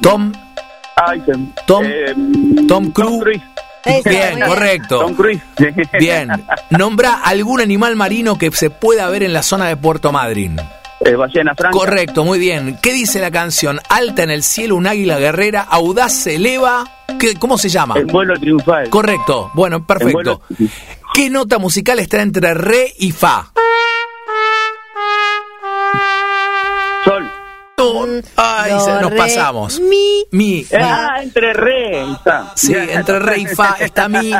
Tom, ay, se- Tom- eh, Tom Cruise. Bien, correcto. Tom Cruise. Bien. Nombra algún animal marino que se pueda ver en la zona de Puerto Madryn. Eh, ballena franca. Correcto, muy bien. ¿Qué dice la canción? Alta en el cielo, un águila guerrera, audaz se eleva. ¿Qué- ¿Cómo se llama? El vuelo triunfal. Correcto. Bueno, perfecto. ¿Qué nota musical está entre re y fa? Ay, Do, se nos re, pasamos. Mi. Mi. Ah, entre re. ahí está. Sí, entre re y fa está mi.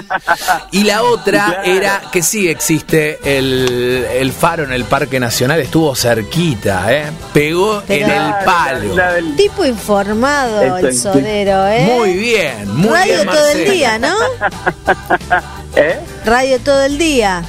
Y la otra Claro. era que sí existe el, el faro en el Parque Nacional, estuvo cerquita, ¿eh? Pegó Pero- en el palo. La del- Tipo informado el Exacto. sodero, ¿eh? Muy bien, muy Radio bien, todo el día, ¿no? ¿Eh? Radio todo el día.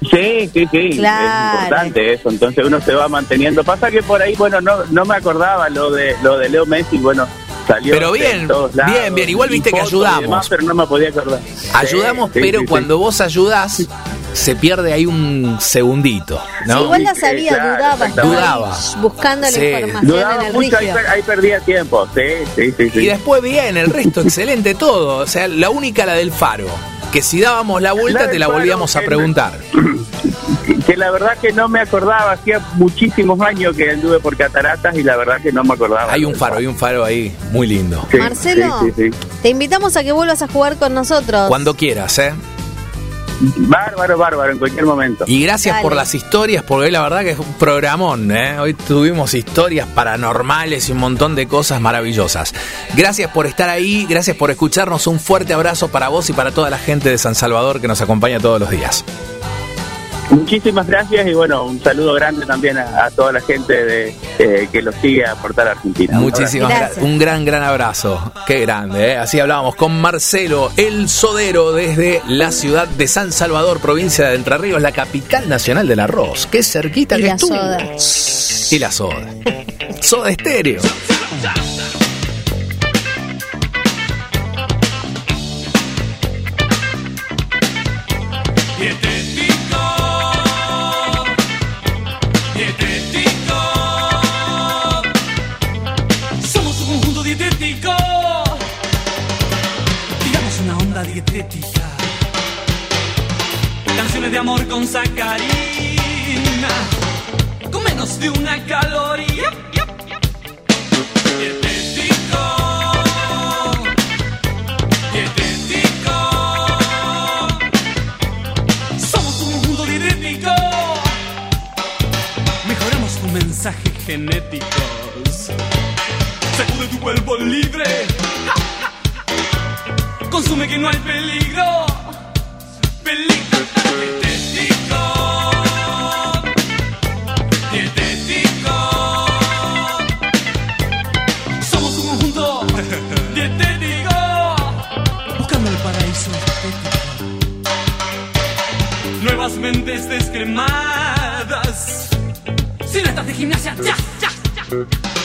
Sí, sí, sí. Claro. Es importante eso. Entonces uno se va manteniendo. Pasa que por ahí, bueno, no, no me acordaba lo de lo de Leo Messi. Bueno, salió. Pero en bien, lados, bien, bien. Igual viste que ayudamos. demás, pero no me podía acordar. Ayudamos, Sí, pero sí, sí. cuando vos ayudás, se pierde ahí un segundito, ¿no? Igual la sabía, claro, dudaba. Dudaba. Buscando la Sí. información Dudaba en el mucho, ahí, ahí perdía tiempo. Sí, sí, sí. sí. Y después bien, el resto excelente todo. O sea, la única la del faro. Que si dábamos la vuelta te la volvíamos a preguntar. que, que la verdad que no me acordaba, hacía muchísimos años que anduve por cataratas y la verdad que no me acordaba. Hay un faro, hay un faro ahí muy lindo. Sí, Marcelo, sí, sí, sí. te invitamos a que vuelvas a jugar con nosotros. Cuando quieras, ¿eh? Bárbaro, bárbaro, en cualquier momento. Y gracias Dale. por las historias, porque hoy la verdad que es un programón, ¿eh? Hoy tuvimos historias paranormales y un montón de cosas maravillosas. Gracias por estar ahí, gracias por escucharnos. Un fuerte abrazo para vos y para toda la gente de San Salvador que nos acompaña todos los días. Muchísimas gracias y bueno, un saludo grande también a, a toda la gente de, eh, que los sigue a Portal Argentina. Muchísimas Gracias. gracias. Un gran, gran abrazo. Qué grande, ¿eh? Así hablábamos con Marcelo, el sodero desde la ciudad de San Salvador, provincia de Entre Ríos, la capital nacional del arroz. Qué cerquita Y que la estuvo. soda. Y la soda. soda estéreo. Amor con sacarina. Con menos de una caloría. Dietético. Dietético. Somos un mundo dietético. Mejoramos tu mensaje genéticos. Sacude tu cuerpo libre. Consume que no hay. Peligro. Gimnasia, ya, ya, ya.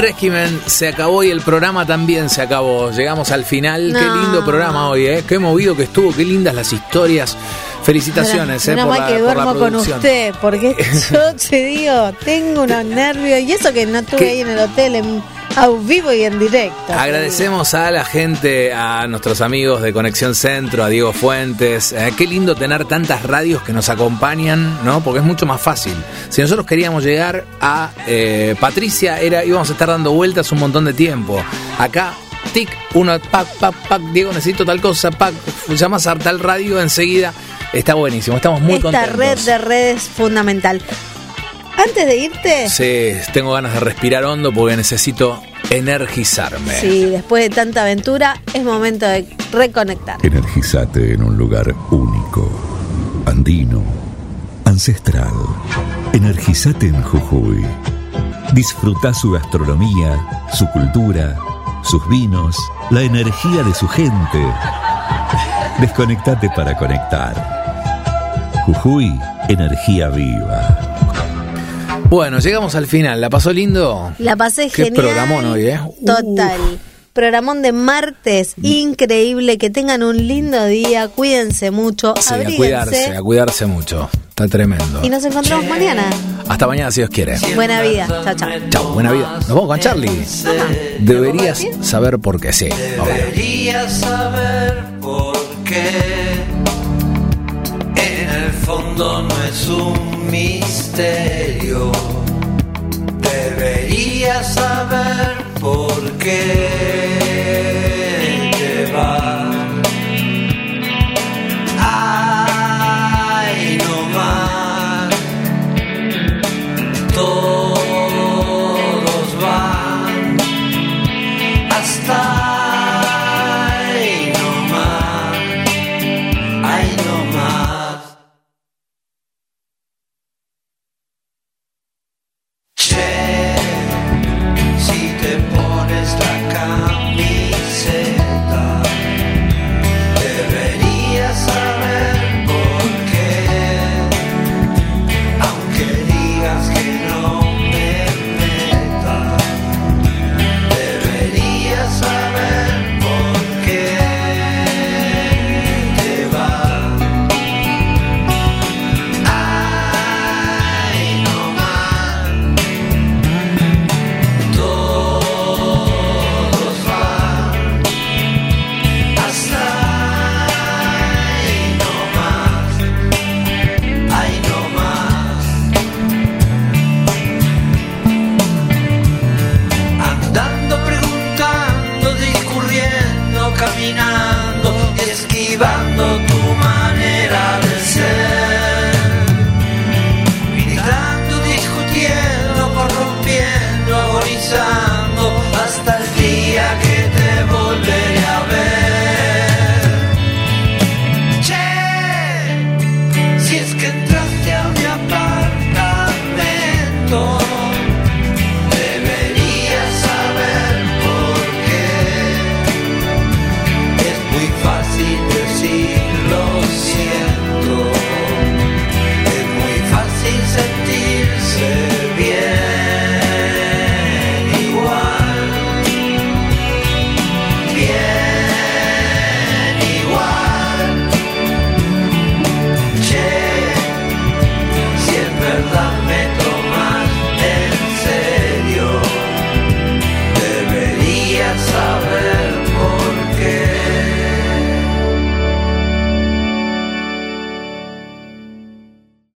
Régimen se acabó y el programa también se acabó. Llegamos al final. Qué lindo programa hoy, ¿eh? Qué movido que estuvo, qué lindas las historias. Felicitaciones, ¿eh? Menos por la, que por la duermo con usted, porque yo te digo, tengo unos nervios y eso que no estuve ¿Qué? ahí en el hotel en, a vivo y en directo. Agradecemos a la gente, a nuestros amigos de Conexión Centro, a Diego Fuentes. Eh, qué lindo tener tantas radios que nos acompañan, ¿no? Porque es mucho más fácil. Si nosotros queríamos llegar a eh, Patricia, era íbamos a estar dando vueltas un montón de tiempo. Acá, tic, uno, pac, pac, pac, Diego, necesito tal cosa, pac, llamas a tal radio enseguida. Está buenísimo, estamos muy Esta contentos. red de redes fundamental. Antes de irte, Sí, tengo ganas de respirar hondo porque necesito energizarme. sí, después de tanta aventura, es momento de reconectar. Energizate en un lugar único, andino, ancestral. Energizate en Jujuy. Disfruta su gastronomía, su cultura, sus vinos, la energía de su gente. Desconectate para conectar. Jujuy, energía viva. Bueno, llegamos al final. ¿La pasó lindo? La pasé Qué genial. programón hoy, ¿eh? Total. Programón de martes, increíble, que tengan un lindo día, cuídense mucho, Sí, a cuidarse, a cuidarse mucho. Está tremendo. y nos encontramos mañana. Hasta mañana si Dios quiere. Buena vida, chao, chao. Chao, buena vida. Nos vamos con Charlie. Deberías saber por qué, sí. obvio. Deberías saber por qué. Fondo no es un misterio. Deberías saber por qué.